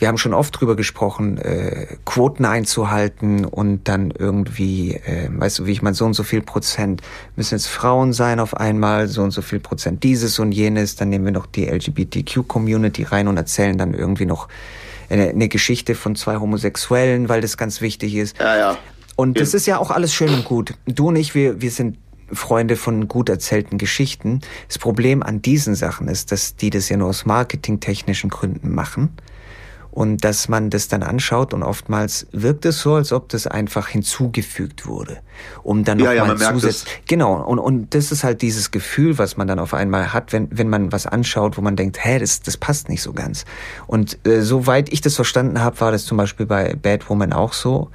wir haben schon oft drüber gesprochen, äh, Quoten einzuhalten und dann irgendwie, äh, weißt du, wie ich meine, so und so viel Prozent müssen jetzt Frauen sein auf einmal, so und so viel Prozent dieses und jenes, dann nehmen wir noch die LGBTQ-Community rein und erzählen dann irgendwie noch eine, eine Geschichte von zwei Homosexuellen, weil das ganz wichtig ist. Ja, ja. Und das ist ja auch alles schön und gut. Du und ich, wir, wir sind Freunde von gut erzählten Geschichten. Das Problem an diesen Sachen ist, dass die das ja nur aus marketingtechnischen Gründen machen und dass man das dann anschaut und oftmals wirkt es so, als ob das einfach hinzugefügt wurde, um dann ja, nochmal ja, zusätzlich genau und und das ist halt dieses Gefühl, was man dann auf einmal hat, wenn wenn man was anschaut, wo man denkt, hä, das das passt nicht so ganz. Und äh, soweit ich das verstanden habe, war das zum Beispiel bei Bad Woman auch so,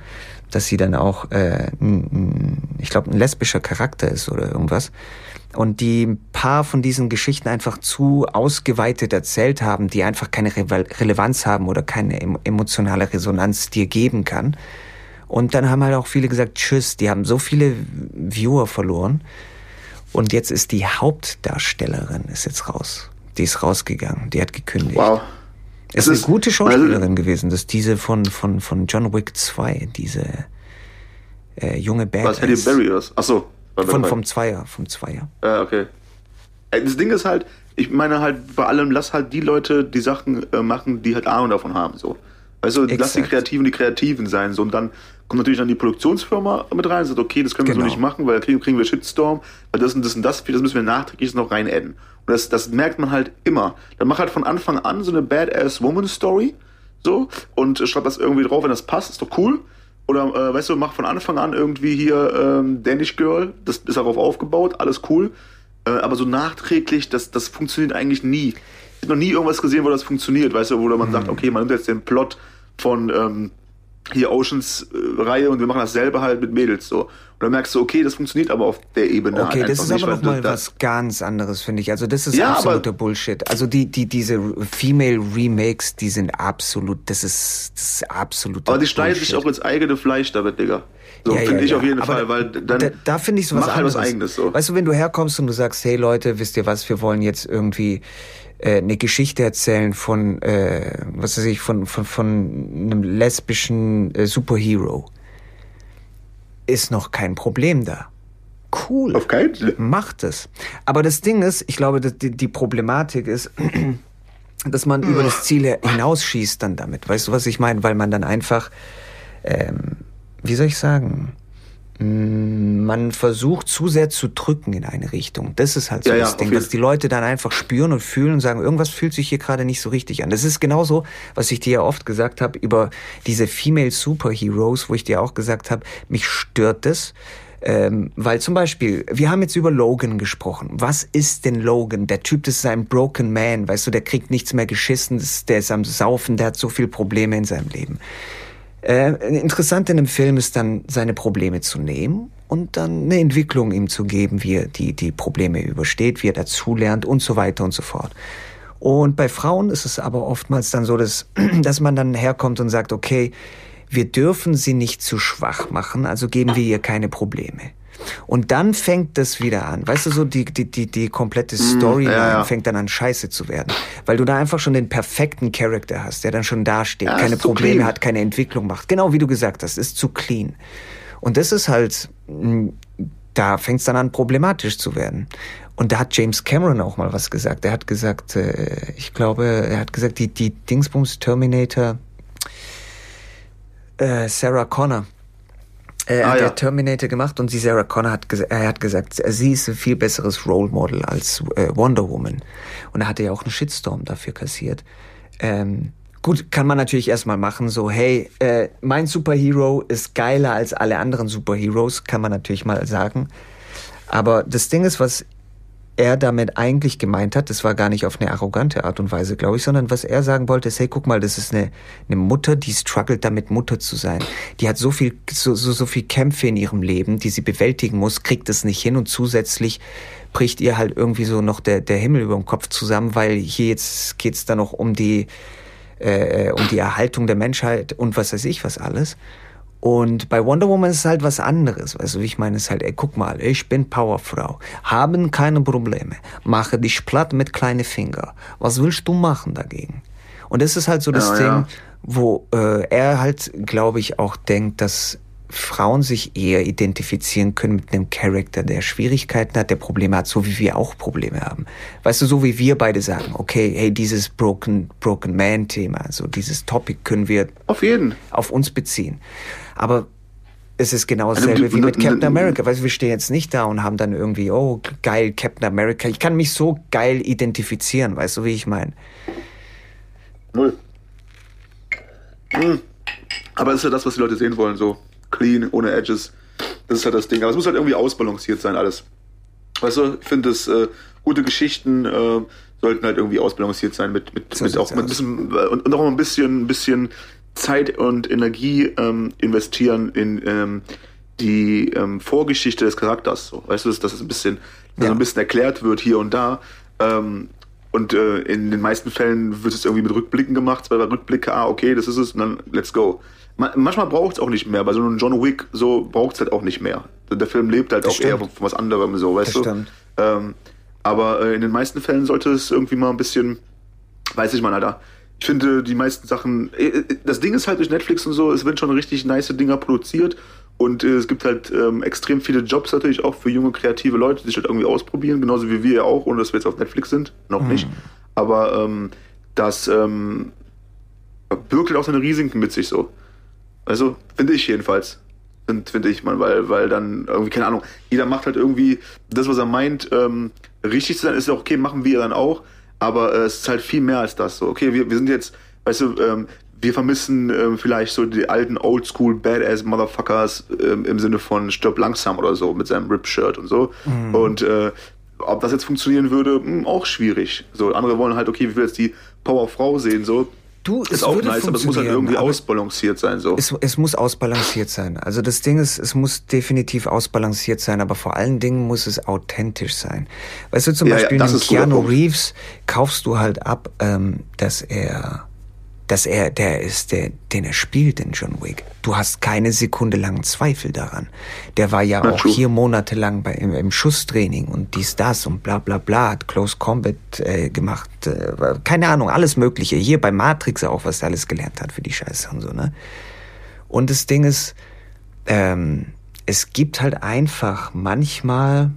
dass sie dann auch, äh, ich glaube, ein lesbischer Charakter ist oder irgendwas und die ein paar von diesen Geschichten einfach zu ausgeweitet erzählt haben, die einfach keine Re Relevanz haben oder keine emotionale Resonanz dir geben kann. Und dann haben halt auch viele gesagt, tschüss, die haben so viele Viewer verloren. Und jetzt ist die Hauptdarstellerin ist jetzt raus. Die ist rausgegangen, die hat gekündigt. Wow. Es ist eine gute Schauspielerin also, gewesen, das ist diese von, von, von John Wick 2, diese äh, junge Badass. Was, Halle Berry ist? Ach so. Von, vom Zweier, vom Zweier. Ja, okay. Das Ding ist halt, ich meine halt, bei allem, lass halt die Leute die Sachen äh, machen, die halt Ahnung davon haben, so. Weißt du, Exakt. lass die Kreativen die Kreativen sein, so. Und dann kommt natürlich dann die Produktionsfirma mit rein und sagt, okay, das können wir genau. so nicht machen, weil kriegen, kriegen wir Shitstorm, weil das und das und das, das müssen wir nachträglich noch rein adden. Und das, das merkt man halt immer. Dann mach halt von Anfang an so eine Badass Woman Story, so, und schreib das irgendwie drauf, wenn das passt, ist doch cool. Oder, äh, weißt du, mach von Anfang an irgendwie hier ähm, Danish Girl, das ist darauf aufgebaut, alles cool. Äh, aber so nachträglich, das, das funktioniert eigentlich nie. Ich habe noch nie irgendwas gesehen, wo das funktioniert, weißt du, wo man mhm. sagt, okay, man nimmt jetzt den Plot von ähm, hier Oceans-Reihe und wir machen dasselbe halt mit Mädels so. Und dann merkst du, okay, das funktioniert aber auf der Ebene Okay, halt das ist aber nochmal was ganz anderes, finde ich. Also das ist ja, absoluter Bullshit. Also die, die, diese Female Remakes, die sind absolut, das ist, das ist absolut. Aber die schneiden sich auch ins eigene Fleisch damit, Digga. So ja, finde ja, ich ja. auf jeden aber Fall, weil dann da, da finde ich sowas mach halt was eigenes so. Weißt du, wenn du herkommst und du sagst, hey Leute, wisst ihr was, wir wollen jetzt irgendwie äh, eine Geschichte erzählen von, äh, was weiß ich, von, von, von einem lesbischen äh, Superhero ist noch kein Problem da. Cool. Auf keinen Fall. Macht es. Aber das Ding ist, ich glaube, die, die Problematik ist, dass man über das Ziel hinausschießt dann damit. Weißt du, was ich meine? Weil man dann einfach, ähm, wie soll ich sagen, man versucht zu sehr zu drücken in eine Richtung. Das ist halt so Ja, das ja, Ding, dass die Leute dann einfach spüren und fühlen und sagen, irgendwas fühlt sich hier gerade nicht so richtig an. Das ist genauso, was ich dir ja oft gesagt habe über diese Female Superheroes, wo ich dir auch gesagt habe, mich stört das. Ähm, weil zum Beispiel, wir haben jetzt über Logan gesprochen. Was ist denn Logan? Der Typ, das ist ein Broken Man, weißt du, der kriegt nichts mehr geschissen, der ist am Saufen, der hat so viele Probleme in seinem Leben. Äh, interessant in dem Film ist dann, seine Probleme zu nehmen und dann eine Entwicklung ihm zu geben, wie er die, die Probleme übersteht, wie er dazulernt und so weiter und so fort. Und bei Frauen ist es aber oftmals dann so, dass, dass man dann herkommt und sagt, okay, wir dürfen sie nicht zu schwach machen, also geben wir ihr keine Probleme. Und dann fängt das wieder an. Weißt du, so die, die, die, die komplette Storyline ja, ja. fängt dann an scheiße zu werden. Weil du da einfach schon den perfekten Charakter hast, der dann schon dasteht, Ja, keine Probleme clean. hat, keine Entwicklung macht. Genau wie du gesagt hast, ist zu clean. Und das ist halt, mh, da fängt es dann an, problematisch zu werden. Und da hat James Cameron auch mal was gesagt. Er hat gesagt, äh, ich glaube, er hat gesagt, die, die Dingsbums Terminator, äh, Sarah Connor, äh, er Ah, hat ja. Terminator gemacht und sie Sarah Connor hat, er hat gesagt, sie ist ein viel besseres Role Model als äh, Wonder Woman. Und er hatte ja auch einen Shitstorm dafür kassiert. Ähm, gut, kann man natürlich erstmal machen, so, hey, äh, mein Superhero ist geiler als alle anderen Superheroes, kann man natürlich mal sagen. Aber das Ding ist, was er damit eigentlich gemeint hat, das war gar nicht auf eine arrogante Art und Weise, glaube ich, sondern was er sagen wollte, ist, hey, guck mal, das ist eine, eine Mutter, die struggelt damit, Mutter zu sein. Die hat so viel, so, so, so viel Kämpfe in ihrem Leben, die sie bewältigen muss, kriegt es nicht hin und zusätzlich bricht ihr halt irgendwie so noch der, der Himmel über dem Kopf zusammen, weil hier jetzt geht's da noch um die, äh, um die Erhaltung der Menschheit und was weiß ich was alles. Und bei Wonder Woman ist es halt was anderes. Also ich meine, es ist halt, ey, guck mal, ich bin Powerfrau, haben keine Probleme, mache dich platt mit kleinen Finger. Was willst du machen dagegen? Und das ist halt so das Ja, Ding, ja. wo äh, er halt, glaube ich, auch denkt, dass Frauen sich eher identifizieren können mit einem Charakter, der Schwierigkeiten hat, der Probleme hat, so wie wir auch Probleme haben. Weißt du, so wie wir beide sagen, okay, hey, dieses Broken, Broken Man-Thema, so dieses Topic können wir Auf jeden. auf uns beziehen. Aber es ist genau Also, dasselbe wie mit Captain America. Weißt du, wir stehen jetzt nicht da und haben dann irgendwie, oh, geil, Captain America. Ich kann mich so geil identifizieren, weißt du, wie ich meine? Null. Hm. Aber das ist ja das, was die Leute sehen wollen, so clean, ohne Edges. Das ist halt das Ding. Aber es muss halt irgendwie ausbalanciert sein, alles. Weißt du, ich finde, dass äh, gute Geschichten äh, sollten halt irgendwie ausbalanciert sein mit, mit, So mit auch mit ein bisschen und, und auch ein bisschen, ein bisschen Zeit und Energie ähm, investieren in ähm, die ähm, Vorgeschichte des Charakters. So. Weißt du, dass, es ein bisschen, Ja. ein bisschen erklärt wird hier und da. Ähm, und äh, in den meisten Fällen wird es irgendwie mit Rückblicken gemacht, zwei Rückblicke, ah, okay, das ist es, und dann let's go. Ma manchmal braucht es auch nicht mehr, bei so einem John Wick so braucht es halt auch nicht mehr. Der Film lebt halt Das auch eher stimmt. von, von was anderem, so, weißt Das du? stimmt. Ähm, aber äh, in den meisten Fällen sollte es irgendwie mal ein bisschen, weiß ich mal, Alter. Ich finde, die meisten Sachen, äh, äh, das Ding ist halt durch Netflix und so, es werden schon richtig nice Dinger produziert und äh, es gibt halt ähm, extrem viele Jobs natürlich auch für junge, kreative Leute, die sich halt irgendwie ausprobieren, genauso wie wir ja auch, ohne dass wir jetzt auf Netflix sind, noch nicht. Aber ähm, das ähm, birgt halt auch seine Risiken mit sich so. Also, finde ich jedenfalls. Find- Finde ich mal, weil, weil dann irgendwie, keine Ahnung, jeder macht halt irgendwie das, was er meint, ähm, richtig zu sein, ist ja auch okay, machen wir dann auch, aber äh, es ist halt viel mehr als das. So, okay, wir, wir sind jetzt, weißt du, ähm, wir vermissen ähm, vielleicht so die alten Oldschool Badass Motherfuckers ähm, im Sinne von stirb langsam oder so mit seinem Rip-Shirt und so. Und äh, ob das jetzt funktionieren würde, mh, auch schwierig. So, andere wollen halt, okay, wie wir jetzt die Powerfrau sehen, so. Du, es Ist auch würde nice, aber es muss halt irgendwie ausbalanciert sein, so. Es, es muss ausbalanciert sein. Also das Ding ist, es muss definitiv ausbalanciert sein, aber vor allen Dingen muss es authentisch sein. Weißt du, zum Ja, ja, Beispiel guter Keanu. Reeves kaufst du halt ab, ähm, dass er, dass er der ist, der, den er spielt in John Wick. Du hast keine Sekunde lang Zweifel daran. Der war ja Na, auch true. hier monatelang bei, im, im Schusstraining und dies, das und bla bla bla, hat Close Combat äh, gemacht, äh, keine Ahnung, alles Mögliche. Hier bei Matrix auch, was er alles gelernt hat für die Scheiße und so, ne? Und das Ding ist, ähm, es gibt halt einfach manchmal, hm,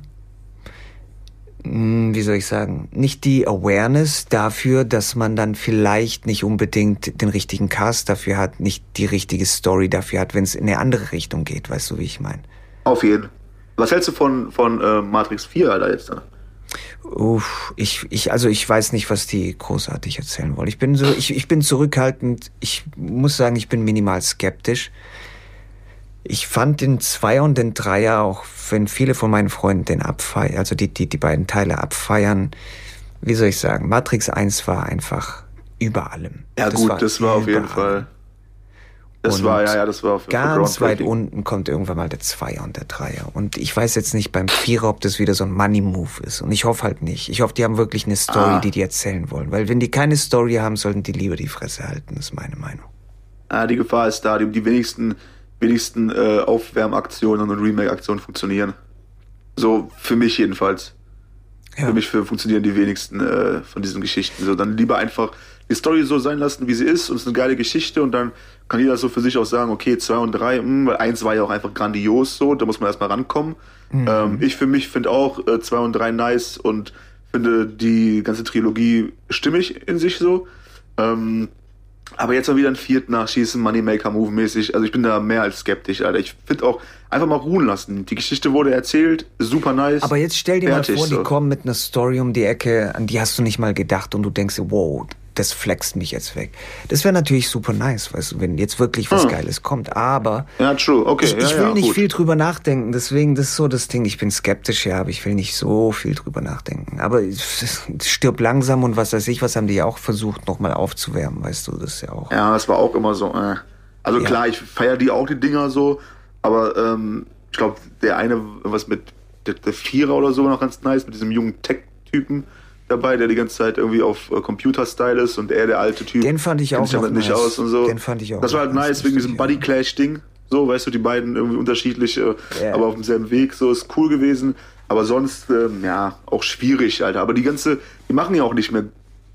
wie soll ich sagen, nicht die Awareness dafür, dass man dann vielleicht nicht unbedingt den richtigen Cast dafür hat, nicht die richtige Story dafür hat, wenn es in eine andere Richtung geht, weißt du, wie ich meine? Auf jeden. Was hältst du von, von äh, Matrix 4, Alter, jetzt? Uff, ich, ich, also ich weiß nicht, was die großartig erzählen wollen. Ich bin so, ich, ich bin zurückhaltend. Ich muss sagen, ich bin minimal skeptisch. Ich fand den Zweier und den Dreier, auch wenn viele von meinen Freunden den abfeiern, also die, die, die beiden Teile abfeiern, wie soll ich sagen, Matrix 1 war einfach über allem. Ja das gut, war das war auf jeden Fall. Das und war, ja, ja, das war auf Ganz weit unten kommt irgendwann mal der Zweier und der Dreier. Und ich weiß jetzt nicht beim Vierer, ob das wieder so ein Money-Move ist. Und ich hoffe halt nicht. Ich hoffe, die haben wirklich eine Story, ah. die die erzählen wollen. Weil wenn die keine Story haben, sollten die lieber die Fresse halten. Ist meine Meinung. Ah, die Gefahr ist da. Die, die wenigsten, wenigsten äh, Aufwärmaktionen und Remake-Aktionen funktionieren. So für mich jedenfalls. Ja. Für mich für, funktionieren die wenigsten äh, von diesen Geschichten. So dann lieber einfach die Story so sein lassen, wie sie ist und es ist eine geile Geschichte und dann kann jeder so für sich auch sagen, okay, zwei und drei, mh, hm, weil eins war ja auch einfach grandios so, da muss man erstmal rankommen. Mhm. Ähm, ich für mich finde auch äh, zwei und drei nice und finde die ganze Trilogie stimmig in sich so. Ähm, aber jetzt mal wieder ein Viert nachschießen, Moneymaker-Move mäßig. Also ich bin da mehr als skeptisch, Alter. Ich finde auch, einfach mal ruhen lassen. Die Geschichte wurde erzählt, super nice. Aber jetzt stell dir fertig, mal vor, so. die kommen mit einer Story um die Ecke, an die hast du nicht mal gedacht und du denkst, wow, das flext mich jetzt weg. Das wäre natürlich super nice, weißt du, wenn jetzt wirklich was hm. Geiles kommt. Aber ja, true, okay, ich, ich ja, will ja, nicht gut. viel drüber nachdenken. Deswegen das ist so das Ding. Ich bin skeptisch, ja, aber ich will nicht so viel drüber nachdenken. Aber es stirbt langsam und was weiß ich, was haben die ja auch versucht, nochmal aufzuwärmen, weißt du, das ist ja auch. Ja, das war auch immer so. Äh. Also klar, ich feiere die auch die Dinger so, aber ähm, ich glaube, der eine, was mit der, der Vierer oder so, war noch ganz nice mit diesem jungen Tech-Typen dabei, der die ganze Zeit irgendwie auf äh, Computer-Style ist und er der alte Typ. Den fand ich auch damit nice. nicht aus und so. Den fand ich auch. Das war halt nice wegen diesem Buddy Clash Ding. So, weißt du, die beiden irgendwie unterschiedlich, yeah. aber auf demselben Weg. So ist cool gewesen. Aber sonst, ähm, ja, auch schwierig, Alter. Aber die ganze, die machen ja auch nicht mehr.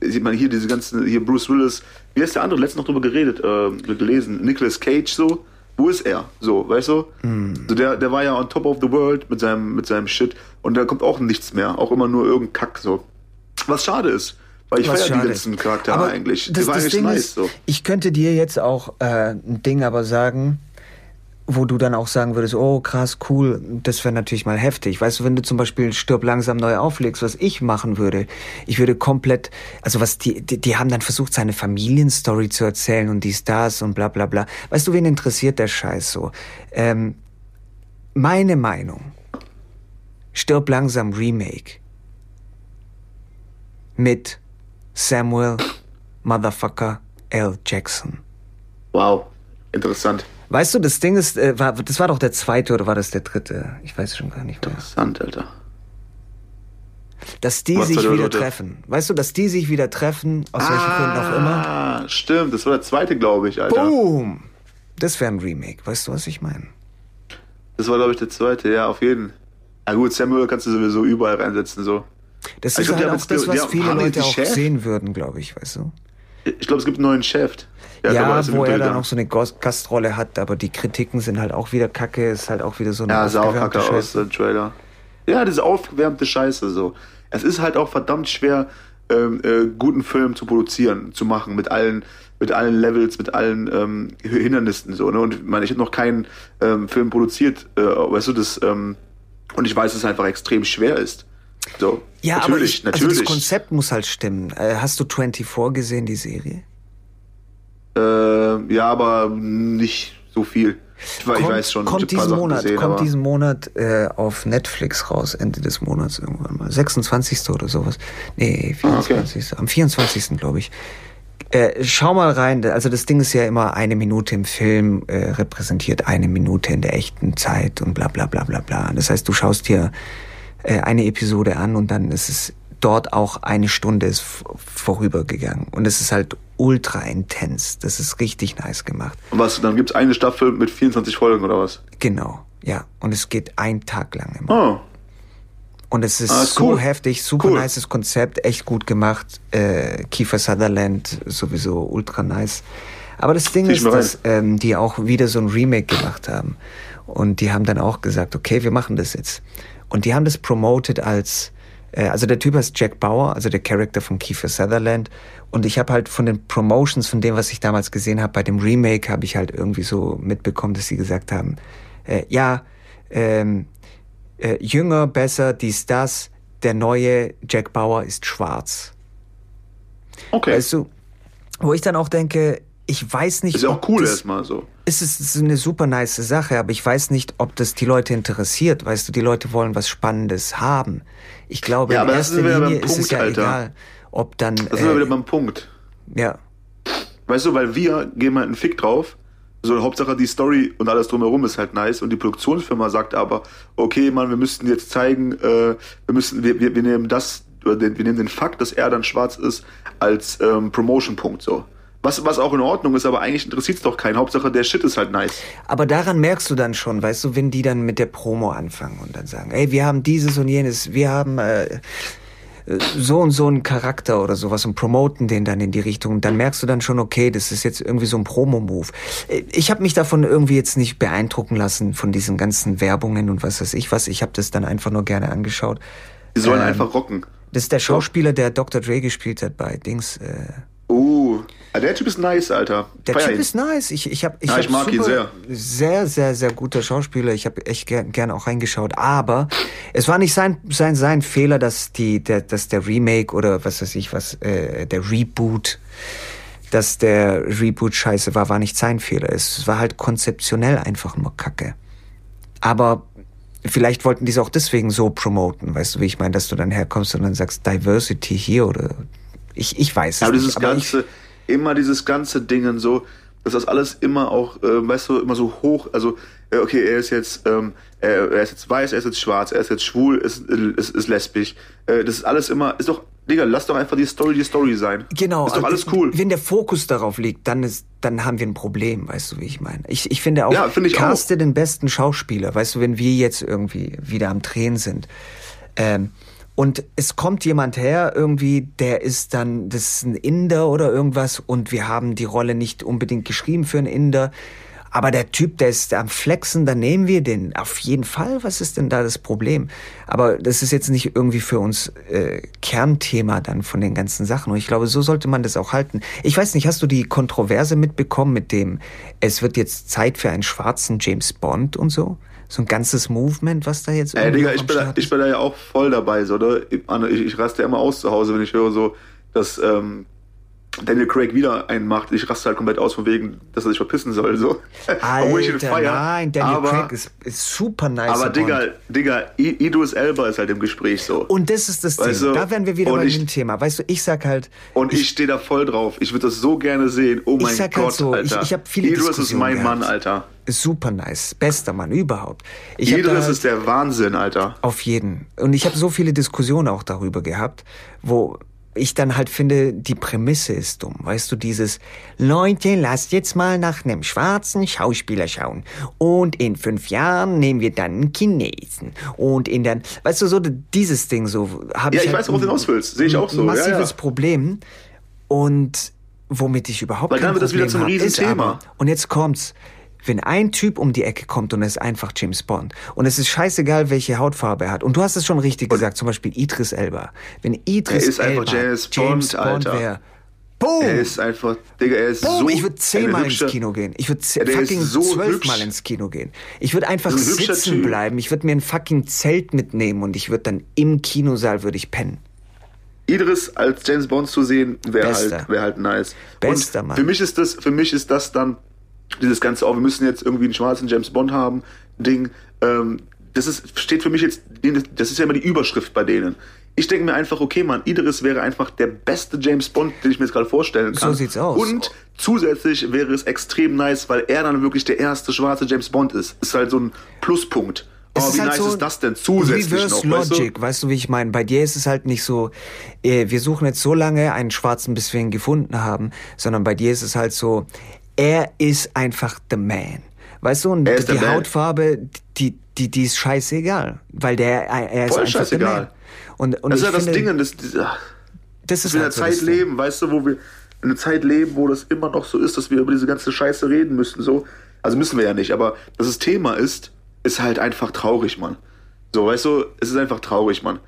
Sieht man hier diese ganzen, hier Bruce Willis. Wie heißt der andere? Letztens noch drüber geredet, äh, gelesen. Nicolas Cage so. Wo ist er? So, weißt du? Mm. So der, der war ja on top of the world mit seinem, mit seinem Shit. Und da kommt auch nichts mehr. Auch immer nur irgendein Kack so. Was schade ist. Weil ich feiere die letzten Charaktere aber eigentlich. Das, die waren eigentlich nice. Ist, so. Ich könnte dir jetzt auch äh, ein Ding aber sagen, wo du dann auch sagen würdest, oh krass, cool, das wäre natürlich mal heftig. Weißt du, wenn du zum Beispiel Stirb langsam neu auflegst, was ich machen würde, ich würde komplett, also was die, die, die haben dann versucht, seine Familienstory zu erzählen und dies, das und bla bla bla. Weißt du, wen interessiert der Scheiß so? Ähm, meine Meinung, Stirb langsam Remake mit Samuel Motherfucker L. Jackson. Wow, interessant. Weißt du, das Ding ist, äh, war, das war doch der zweite oder war das der dritte? Ich weiß schon gar nicht mehr. Interessant, Alter. Dass die Was sich wieder Leute? treffen. Weißt du, dass die sich wieder treffen, aus ah, welchen Gründen auch immer. Stimmt, das war der zweite, glaube ich, Alter. Boom! Das wäre ein Remake, weißt du, was ich meine? Das war, glaube ich, der zweite, ja, auf jeden. Fall. Ja gut, Samuel kannst du sowieso überall reinsetzen, so. Das ist glaub, halt auch das, was die, viele Leute auch Chef? sehen würden, glaube ich, weißt du? Ich glaube, es gibt einen neuen Chef. Ja, ja wo er dann auch so eine Gastrolle hat, aber die Kritiken sind halt auch wieder kacke, ist halt auch wieder so eine Ja, sah auch kacke Scheiße. aus, der Trailer. Ja, diese aufgewärmte Scheiße so. Es ist halt auch verdammt schwer, ähm, äh, guten Film zu produzieren, zu machen, mit allen, mit allen Levels, mit allen ähm, Hindernissen so. Ne? Und ich meine, ich habe noch keinen ähm, Film produziert, äh, weißt du, das, ähm, und ich weiß, dass es einfach extrem schwer ist. So, ja, natürlich, aber ich, natürlich. Also das Konzept muss halt stimmen. Äh, hast du 24 gesehen, die Serie? Äh, ja, aber nicht so viel. Ich, kommt, ich weiß schon, kommt diesen Monat, gesehen, kommt diesen Monat äh, auf Netflix raus, Ende des Monats irgendwann mal. 26. oder sowas. Nee, 24. Ah, okay. Am 24. glaube ich. Äh, schau mal rein, also das Ding ist ja immer eine Minute im Film äh, repräsentiert eine Minute in der echten Zeit und bla bla bla bla bla. Das heißt, du schaust dir äh, eine Episode an und dann ist es dort auch eine Stunde ist vorübergegangen. Und es ist halt ultra intens. Das ist richtig nice gemacht. Und was, dann gibt's eine Staffel mit 24 Folgen oder was? Genau, ja. Und es geht ein Tag lang immer. Oh. Und es ist, ah, so cool. heftig, super cool. nices Konzept, echt gut gemacht. Äh, Kiefer Sutherland sowieso ultra nice. Aber das Ding ist, dass ähm, die auch wieder so ein Remake gemacht haben. Und die haben dann auch gesagt, okay, wir machen das jetzt. Und die haben das promoted als, äh, also der Typ heißt Jack Bauer, also der Charakter von Kiefer Sutherland. Und ich habe halt von den Promotions, von dem, was ich damals gesehen habe, bei dem Remake, habe ich halt irgendwie so mitbekommen, dass sie gesagt haben, äh, ja, ähm, äh, jünger, besser, dies, das, der neue Jack Bauer ist schwarz. Okay. Weißt du, wo ich dann auch denke, ich weiß nicht, ist auch ob cool das, erstmal so. es ist, ist eine super nice Sache, aber ich weiß nicht, ob das die Leute interessiert. Weißt du, die Leute wollen was Spannendes haben. Ich glaube, Ja, in aber das erster Linie ist es Punkt, ja Alter. egal, ob dann. Da sind wir wieder beim Punkt. ja, Weißt du, weil wir geben halt einen Fick drauf. So, Hauptsache die Story und alles drumherum ist halt nice und die Produktionsfirma sagt aber, okay, Mann, wir müssten jetzt zeigen, äh, wir müssen, wir, wir, wir nehmen das, oder den, wir nehmen den Fakt, dass er dann schwarz ist, als ähm, Promotion-Punkt so. Was, was auch in Ordnung ist, aber eigentlich interessiert es doch keinen. Hauptsache der Shit ist halt nice. aber daran merkst du dann schon, weißt du, wenn die dann mit der Promo anfangen und dann sagen, ey, wir haben dieses und jenes, wir haben äh, so und so einen Charakter oder sowas und promoten den dann in die Richtung. Dann merkst du dann schon, okay, das ist jetzt irgendwie so ein Promo-Move. Äh, Ich habe mich davon irgendwie jetzt nicht beeindrucken lassen von diesen ganzen Werbungen und was weiß ich was. Ich habe das dann einfach nur gerne angeschaut. Die sollen Ähm, einfach rocken. Das ist der Schauspieler, der Dr. Dre gespielt hat bei Dings. Äh, Uh, ah, der Typ ist nice, Alter. der Feier Typ ihn. ist nice. Ich, ich, hab, ich, Ja, hab ich mag ihn sehr. Sehr, sehr, sehr guter Schauspieler. Ich habe echt gern, gern auch reingeschaut. Aber es war nicht sein, sein, sein Fehler, dass, die, der, dass der Remake oder was weiß ich was, äh, der Reboot, dass der Reboot scheiße war, war nicht sein Fehler. Es war halt konzeptionell einfach nur Kacke. Aber vielleicht wollten die es auch deswegen so promoten, weißt du, wie ich meine, dass du dann herkommst und dann sagst Diversity hier oder ich, ich weiß es Aber nicht. dieses aber ich, ganze, immer dieses ganze Dingen so, dass das alles immer auch, äh, weißt du, immer so hoch, also, äh, okay, er ist jetzt, ähm, er, er ist jetzt weiß, er ist jetzt schwarz, er ist jetzt schwul, ist, ist, ist lesbisch. Äh, das ist alles immer, ist doch, Digga, lass doch einfach die Story die Story sein. Genau. Ist doch also alles cool. Wenn der Fokus darauf liegt, dann ist, dann haben wir ein Problem, weißt du, wie ich meine. Ich, ich finde auch, Ja, finde ich caste den besten Schauspieler, weißt du, wenn wir jetzt irgendwie wieder am Drehen sind. Ähm, und es kommt jemand her, irgendwie, der ist dann, das ist ein Inder oder irgendwas, und wir haben die Rolle nicht unbedingt geschrieben für einen Inder. Aber der Typ, der ist am Flexen, dann nehmen wir den. Auf jeden Fall. Was ist denn da das Problem? Aber das ist jetzt nicht irgendwie für uns äh, Kernthema dann von den ganzen Sachen. Und ich glaube, so sollte man das auch halten. Ich weiß nicht, hast du die Kontroverse mitbekommen mit dem, es wird jetzt Zeit für einen schwarzen James Bond und so? So ein ganzes Movement, was da jetzt Ey, Digga, ich bin, da, ich bin da ja auch voll dabei, so, oder? Ich, Anne, ich, ich raste ja immer aus zu Hause, wenn ich höre so, dass ähm, Daniel Craig wieder einen macht. Ich raste halt komplett aus von wegen, dass er sich verpissen soll, so. Obwohl ich ihn Alter, feier. nein, Daniel aber, Craig ist, ist super nice. Aber Digga, Digga, Idris Elba ist halt im Gespräch so. Und das ist das Weißt Ding. du, da wären wir wieder bei ich- dem Thema. Weißt du, ich sag halt, Und ich, stehe da voll drauf. Ich würde das so gerne sehen. Oh mein sag halt Gott, so, ich- Alter. ich hab viele Idris ist mein gehabt. Mann, Alter. super nice. Bester Mann überhaupt. Ich Idris halt- ist der Wahnsinn, Alter. Auf jeden. Und ich habe so viele Diskussionen auch darüber gehabt, wo ich dann halt finde, die Prämisse ist dumm. Weißt du, dieses Leute, lasst jetzt mal nach einem schwarzen Schauspieler schauen. Und in fünf Jahren nehmen wir dann einen Chinesen. Und in dann, weißt du, so dieses Ding so habe Ja, ich ich halt weiß, worauf du hinaus willst. Sehe ich auch so. Ein Ja, massives ja. Problem. Und womit ich überhaupt Weil dann kein wird das wieder zum hab, Riesenthema. aber- Und jetzt kommt's. Wenn ein Typ um die Ecke kommt und er ist einfach James Bond und es ist scheißegal, welche Hautfarbe er hat. Und du hast es schon richtig gesagt, zum Beispiel Idris Elba. Wenn Idris Er ist einfach Elba James Bond, Alter. wäre, boom, Er ist einfach, Digga, er ist boom, so. ich würde zehnmal ins Kino gehen. Ich würde fucking so zwölfmal ins Kino gehen. Ich würde einfach Ein sitzen Typ. bleiben. Ich würde mir ein fucking Zelt mitnehmen und ich würde dann im Kinosaal würde ich pennen. Idris als James Bond zu sehen, wäre halt, wär halt nice. Bester Und Mann. Für mich ist das, für mich ist das dann dieses ganze, oh, wir müssen jetzt irgendwie einen schwarzen James Bond haben, Ding. Ähm, das ist, steht für mich jetzt, das ist ja immer die Überschrift bei denen. Ich denke mir einfach, okay, Mann, Idris wäre einfach der beste James Bond, den ich mir jetzt gerade vorstellen kann. So sieht's aus. Und zusätzlich wäre es extrem nice, weil er dann wirklich der erste schwarze James Bond ist. Ist halt so ein Pluspunkt. Es Oh, ist wie halt nice so ist das denn zusätzlich Reverse noch? Weißt du? Logic, weißt du, wie ich meine? Bei dir ist es halt nicht so, äh, wir suchen jetzt so lange einen Schwarzen, bis wir ihn gefunden haben, sondern bei dir ist es halt so, er ist einfach the man. Weißt du, und die der. Hautfarbe, die, die, die ist scheißegal, weil der, er ist Voll einfach scheißegal. the man. Und, und Das ist ja das finde, Ding, das, das, das ist in halt der so das Zeit leben, weißt du, wo wir, eine Zeit leben, wo das immer noch so ist, dass wir über diese ganze Scheiße reden müssen. So. Also müssen wir ja nicht, aber dass es Thema ist, ist halt einfach traurig, Mann. So, weißt du, es ist einfach traurig, Mann.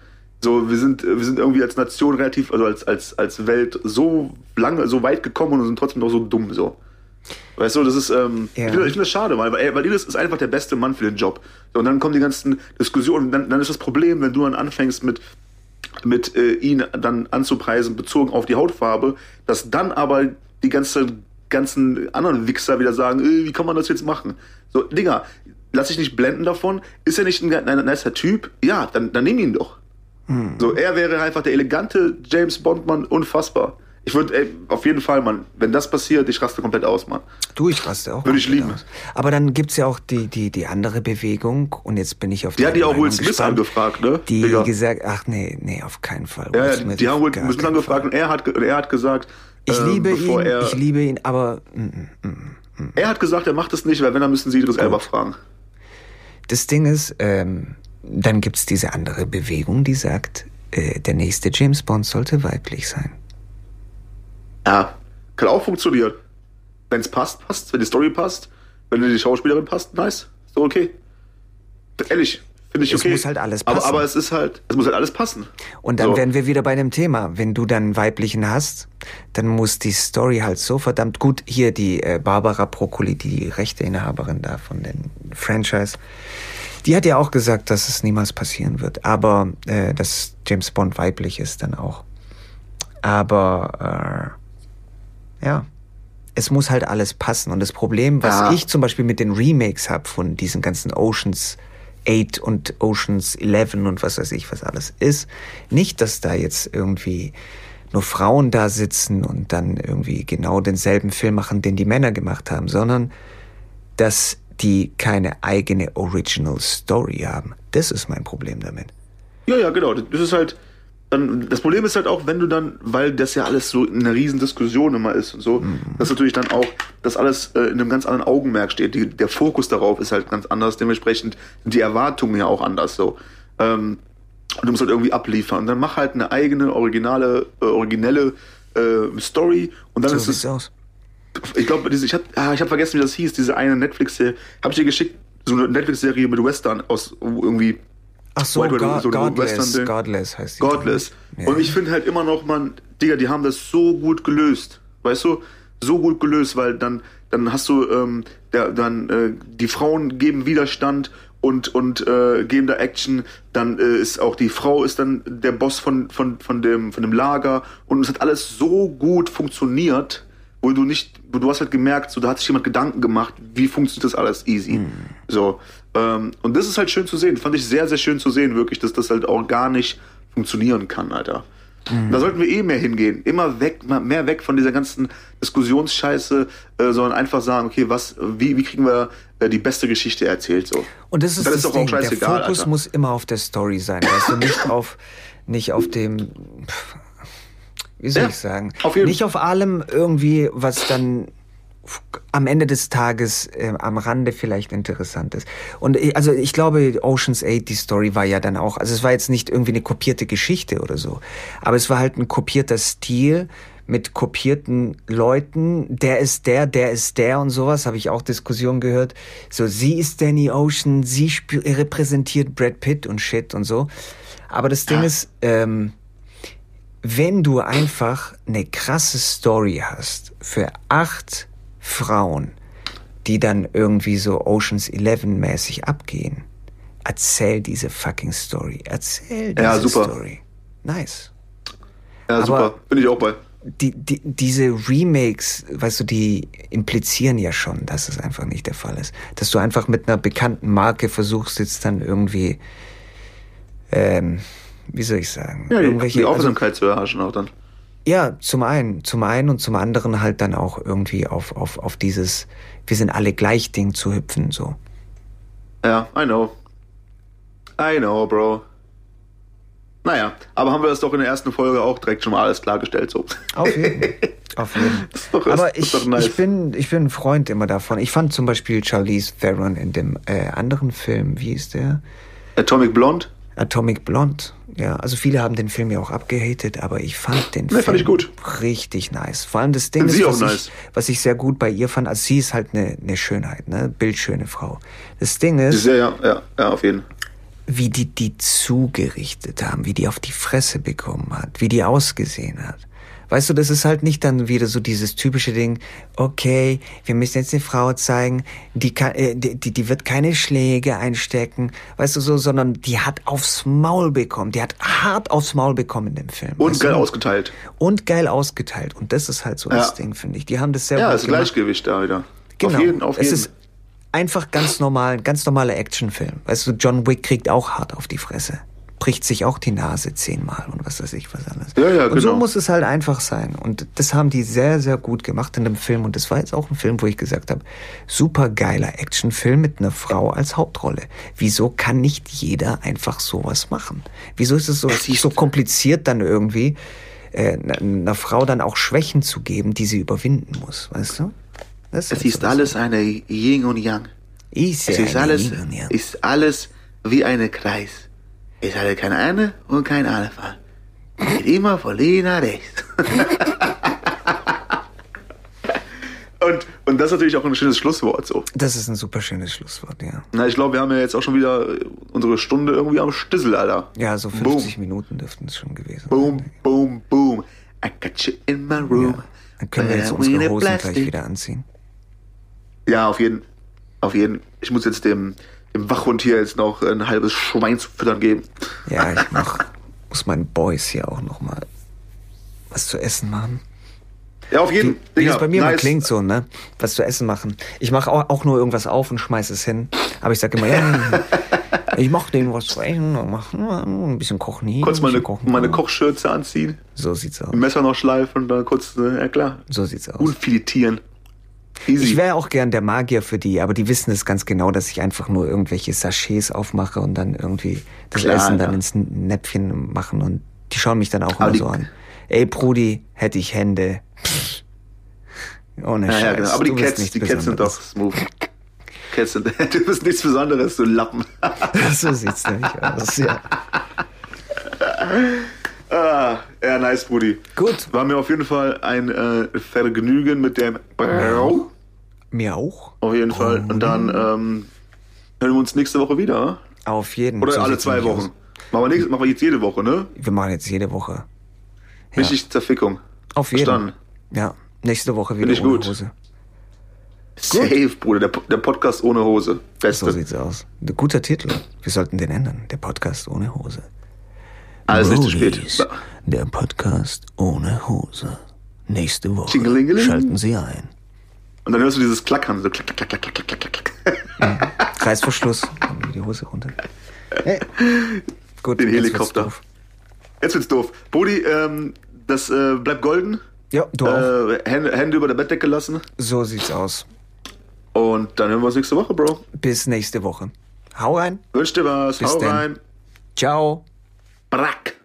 So, wir sind, wir sind irgendwie als Nation relativ, also als, als, als Welt so lange, so weit gekommen und sind trotzdem noch so dumm, so. Weißt du, das ist, ähm, ja. ich finde find das schade, weil, weil Elias ist einfach der beste Mann für den Job. Und dann kommen die ganzen Diskussionen, dann, dann ist das Problem, wenn du dann anfängst mit, mit äh, ihn dann anzupreisen, bezogen auf die Hautfarbe, dass dann aber die ganze, ganzen anderen Wichser wieder sagen, äh, wie kann man das jetzt machen? So, Digga, lass dich nicht blenden davon. Ist er nicht ein, ein, ein nicer Typ? Ja, dann, dann nimm ihn doch. Hm. So, er wäre einfach der elegante James Bond-Mann, unfassbar. Ich würde, auf jeden Fall, Mann, wenn das passiert, ich raste komplett aus, Mann. Du, ich raste auch. Würde ich lieben. Aus. Aber dann gibt's ja auch die, die, die andere Bewegung und jetzt bin ich auf die. Die hat die auch Will Smith gespannt, angefragt, ne? Die Digga. gesagt, ach nee, nee, auf keinen Fall. Ja, ja die, die haben Will Smith angefragt und er hat, er hat gesagt, ich ähm, liebe ihn, er, ich liebe ihn, aber. Mm, mm, mm, mm, er hat gesagt, er macht es nicht, weil wenn, dann müssen sie das selber fragen. Das Ding ist, ähm, dann gibt's diese andere Bewegung, die sagt, äh, der nächste James Bond sollte weiblich sein. Ja, kann auch funktionieren. Wenn es passt, passt. Wenn die Story passt, wenn die Schauspielerin passt, nice. Ist doch okay. Ehrlich, finde ich okay. Es muss halt alles passen. Aber, aber, es ist halt, es muss halt alles passen. Und dann so. wären wir wieder bei dem Thema. Wenn du dann weiblichen hast, dann muss die Story halt so verdammt gut. Hier die äh, Barbara Broccoli, die Rechteinhaberin da von den Franchise. Die hat ja auch gesagt, dass es niemals passieren wird. Aber äh, dass James Bond weiblich ist dann auch. Aber äh, ja. Es muss halt alles passen. Und das Problem, was ja. ich zum Beispiel mit den Remakes habe von diesen ganzen Oceans 8 und Oceans 11 und was weiß ich, was alles ist, nicht, dass da jetzt irgendwie nur Frauen da sitzen und dann irgendwie genau denselben Film machen, den die Männer gemacht haben, sondern dass die keine eigene Original Story haben. Das ist mein Problem damit. Ja, ja, genau. Das ist halt, dann, das Problem ist halt auch, wenn du dann, weil das ja alles so in einer riesen Diskussion immer ist und so, mhm. dass natürlich dann auch das alles äh, in einem ganz anderen Augenmerk steht. Die, der Fokus darauf ist halt ganz anders, dementsprechend die Erwartungen ja auch anders so. Ähm, und du musst halt irgendwie abliefern. Und dann mach halt eine eigene, originale, äh, originelle äh, Story und dann so ist es. Aus. Ich glaube, ich habe ah, ich hab vergessen, wie das hieß, diese eine Netflix-Serie. Habe ich dir geschickt, so eine Netflix-Serie mit Western aus irgendwie Ach so, God, so Godless, Godless heißt die. Godless. Ja. Und ich finde halt immer noch, man, Digga, die haben das so gut gelöst. Weißt du? So gut gelöst, weil dann, dann hast du, ähm, der, dann, äh, die Frauen geben Widerstand und, und äh, geben da Action. Dann äh, ist auch die Frau ist dann der Boss von, von, von, dem, von dem Lager. Und es hat alles so gut funktioniert, wo du nicht, wo du hast halt gemerkt, so da hat sich jemand Gedanken gemacht, wie funktioniert das alles easy. Mhm. So. Ähm, und das ist halt schön zu sehen. Fand ich sehr, sehr schön zu sehen, wirklich, dass das halt auch gar nicht funktionieren kann, Alter. Mhm. Da sollten wir eh mehr hingehen. Immer weg, mehr weg von dieser ganzen Diskussionsscheiße, äh, sondern einfach sagen, okay, was, wie, wie kriegen wir äh, die beste Geschichte erzählt, so. Und das ist, das, das ist doch Ding. auch scheißegal. Der Fokus Alter. muss immer auf der Story sein, weißt du, nicht auf, nicht auf dem, wie soll ja, ich sagen, auf nicht auf allem irgendwie, was dann am Ende des Tages äh, am Rande vielleicht interessant ist. Und ich, also ich glaube, Ocean's 8, die Story war ja dann auch, also es war jetzt nicht irgendwie eine kopierte Geschichte oder so, aber es war halt ein kopierter Stil mit kopierten Leuten, der ist der, der ist der und sowas, habe ich auch Diskussionen gehört. So, sie ist Danny Ocean, sie repräsentiert Brad Pitt und shit und so. Aber das Ding ah. ist, ähm, wenn du einfach eine krasse Story hast für acht Frauen, die dann irgendwie so Oceans 11 mäßig abgehen. Erzähl diese fucking Story. Erzähl diese ja, super. Story. Nice. Ja, Aber super. Bin ich auch bei. Die, die, diese Remakes, weißt du, die implizieren ja schon, dass es einfach nicht der Fall ist. Dass du einfach mit einer bekannten Marke versuchst, jetzt dann irgendwie, ähm, wie soll ich sagen? Ja, die, die Aufmerksamkeit also, zu erhaschen auch dann. Ja, zum einen, zum einen und zum anderen halt dann auch irgendwie auf, auf, auf dieses, wir sind alle gleich Ding zu hüpfen, so. Ja, I know. I know, Bro. Naja, aber haben wir das doch in der ersten Folge auch direkt schon mal alles klargestellt, so. Auf jeden Auf jeden. Doch, aber ich, nice. ich, bin, ich bin ein Freund immer davon. Ich fand zum Beispiel Charlize Theron in dem äh, anderen Film, wie ist der? Atomic Blonde? Atomic Blonde. Ja, also viele haben den Film ja auch abgehatet, aber ich fand den Nee, Film fand ich gut. richtig nice. Vor allem das Ding ist, was, nice. ich, was ich sehr gut bei ihr fand, also sie ist halt eine, eine Schönheit, ne, bildschöne Frau. Das Ding ist, Sehr, ja, ja, ja, auf jeden Fall. wie die die zugerichtet haben, wie die auf die Fresse bekommen hat, wie die ausgesehen hat. Weißt du, das ist halt nicht dann wieder so dieses typische Ding, okay, wir müssen jetzt eine Frau zeigen, die, kann, äh, die, die die wird keine Schläge einstecken, weißt du so, sondern die hat aufs Maul bekommen, die hat hart aufs Maul bekommen in dem Film. Und weißt geil du? ausgeteilt. Und geil ausgeteilt. Und das ist halt so das Ja. Ding, finde ich. Die haben das sehr Ja, gut das gemacht. Gleichgewicht da wieder. Genau. Auf jeden, auf es jeden. ist einfach ganz normal, ganz normaler Actionfilm. Weißt du, John Wick kriegt auch hart auf die Fresse. Bricht sich auch die Nase zehnmal und was weiß ich was alles. Ja, ja, und so genau. muss es halt einfach sein. Und das haben die sehr, sehr gut gemacht in dem Film. Und das war jetzt auch ein Film, wo ich gesagt habe, super geiler Actionfilm mit einer Frau als Hauptrolle. Wieso kann nicht jeder einfach sowas machen? Wieso ist es so, Es ist- so kompliziert dann irgendwie, äh, einer Frau dann auch Schwächen zu geben, die sie überwinden muss, weißt du? Das es halt ist so alles eine Yin und Yang. ist Es ja ist eine alles, Yin und Yang. ist alles wie eine Kreis. Es ist halt kein Eine und kein Alpha. Geht immer von links nach rechts. und, und das ist natürlich auch ein schönes Schlusswort so. Das ist ein super schönes Schlusswort, ja. Na, ich glaube, wir haben ja jetzt auch schon wieder unsere Stunde irgendwie am Stissel, Alter. Ja, so 50 Minuten dürften es schon gewesen Boom, sein. boom, boom. I got you in my room. Ja. Dann können wir jetzt I unsere Hosen gleich wieder anziehen. Ja, auf jeden. Auf jeden. Ich muss jetzt dem, dem Wachhund hier jetzt noch ein halbes Schwein zu füttern geben. Ja, ich mach, muss meinen Boys hier auch noch mal was zu essen machen. Ja, auf jeden. Wie Digga, das bei mir mal nice. klingt so, ne? Was zu essen machen. Ich mache auch, auch nur irgendwas auf und schmeiß es hin. Aber ich sag immer, ja, ich mach denen was zu essen und mach ein bisschen kochen hier. Kurz ein meine, kochen meine. Kochschürze anziehen, So sieht's aus. Messer noch schleifen und dann kurz, äh, ja klar, So sieht's aus. unfiletieren. Easy. Ich wäre auch gern der Magier für die, aber die wissen es ganz genau, dass ich einfach nur irgendwelche Sachets aufmache und dann irgendwie das Klar, Essen dann ja. ins Näpfchen machen und die schauen mich dann auch Aber immer so an. Ey, Brudi, hätte ich Hände. Pff. Ohne ja, Scheiß. ja, genau. Aber die Cats, die Cats sind doch smooth. Cats sind, du bist nichts Besonderes, du Lappen. so sieht's nämlich aus, ja. ah, ja, nice, Brudi. Gut. War mir auf jeden Fall ein äh, Vergnügen mit dem Bro. Mir auch. Auf jeden Fall. Und dann ähm, hören wir uns nächste Woche wieder. Auf jeden Oder so alle zwei Wochen. aus. Machen wir, nächste, machen wir jetzt jede Woche, ne? Wir machen jetzt jede Woche. Ja. Richtig Zerfickung. Auf jeden Verstanden. Ja, nächste Woche wieder Find ich ohne gut. Hose. Safe, Bruder. Der, der Podcast ohne Hose. Beste. So sieht's aus. Ein guter Titel. Wir sollten den ändern. Der Podcast ohne Hose. Alles nicht zu spät. Der Podcast ohne Hose. Nächste Woche schalten Sie ein. Und dann hörst du dieses Klackern. So klack, klack, klack, klack, klack, klack. Dann geht die Hose runter. Hey. Gut, Den jetzt wird's Helikopter. doof. Jetzt wird's doof. Brudi, ähm, das äh, bleibt golden. Ja, du. Äh, Hände, Hände über der Bettdecke lassen. So sieht's aus. Und dann hören wir uns nächste Woche, Bro. Bis nächste Woche. Hau rein. Wünsch dir was. Bis Hau denn. rein. Ciao. Brack.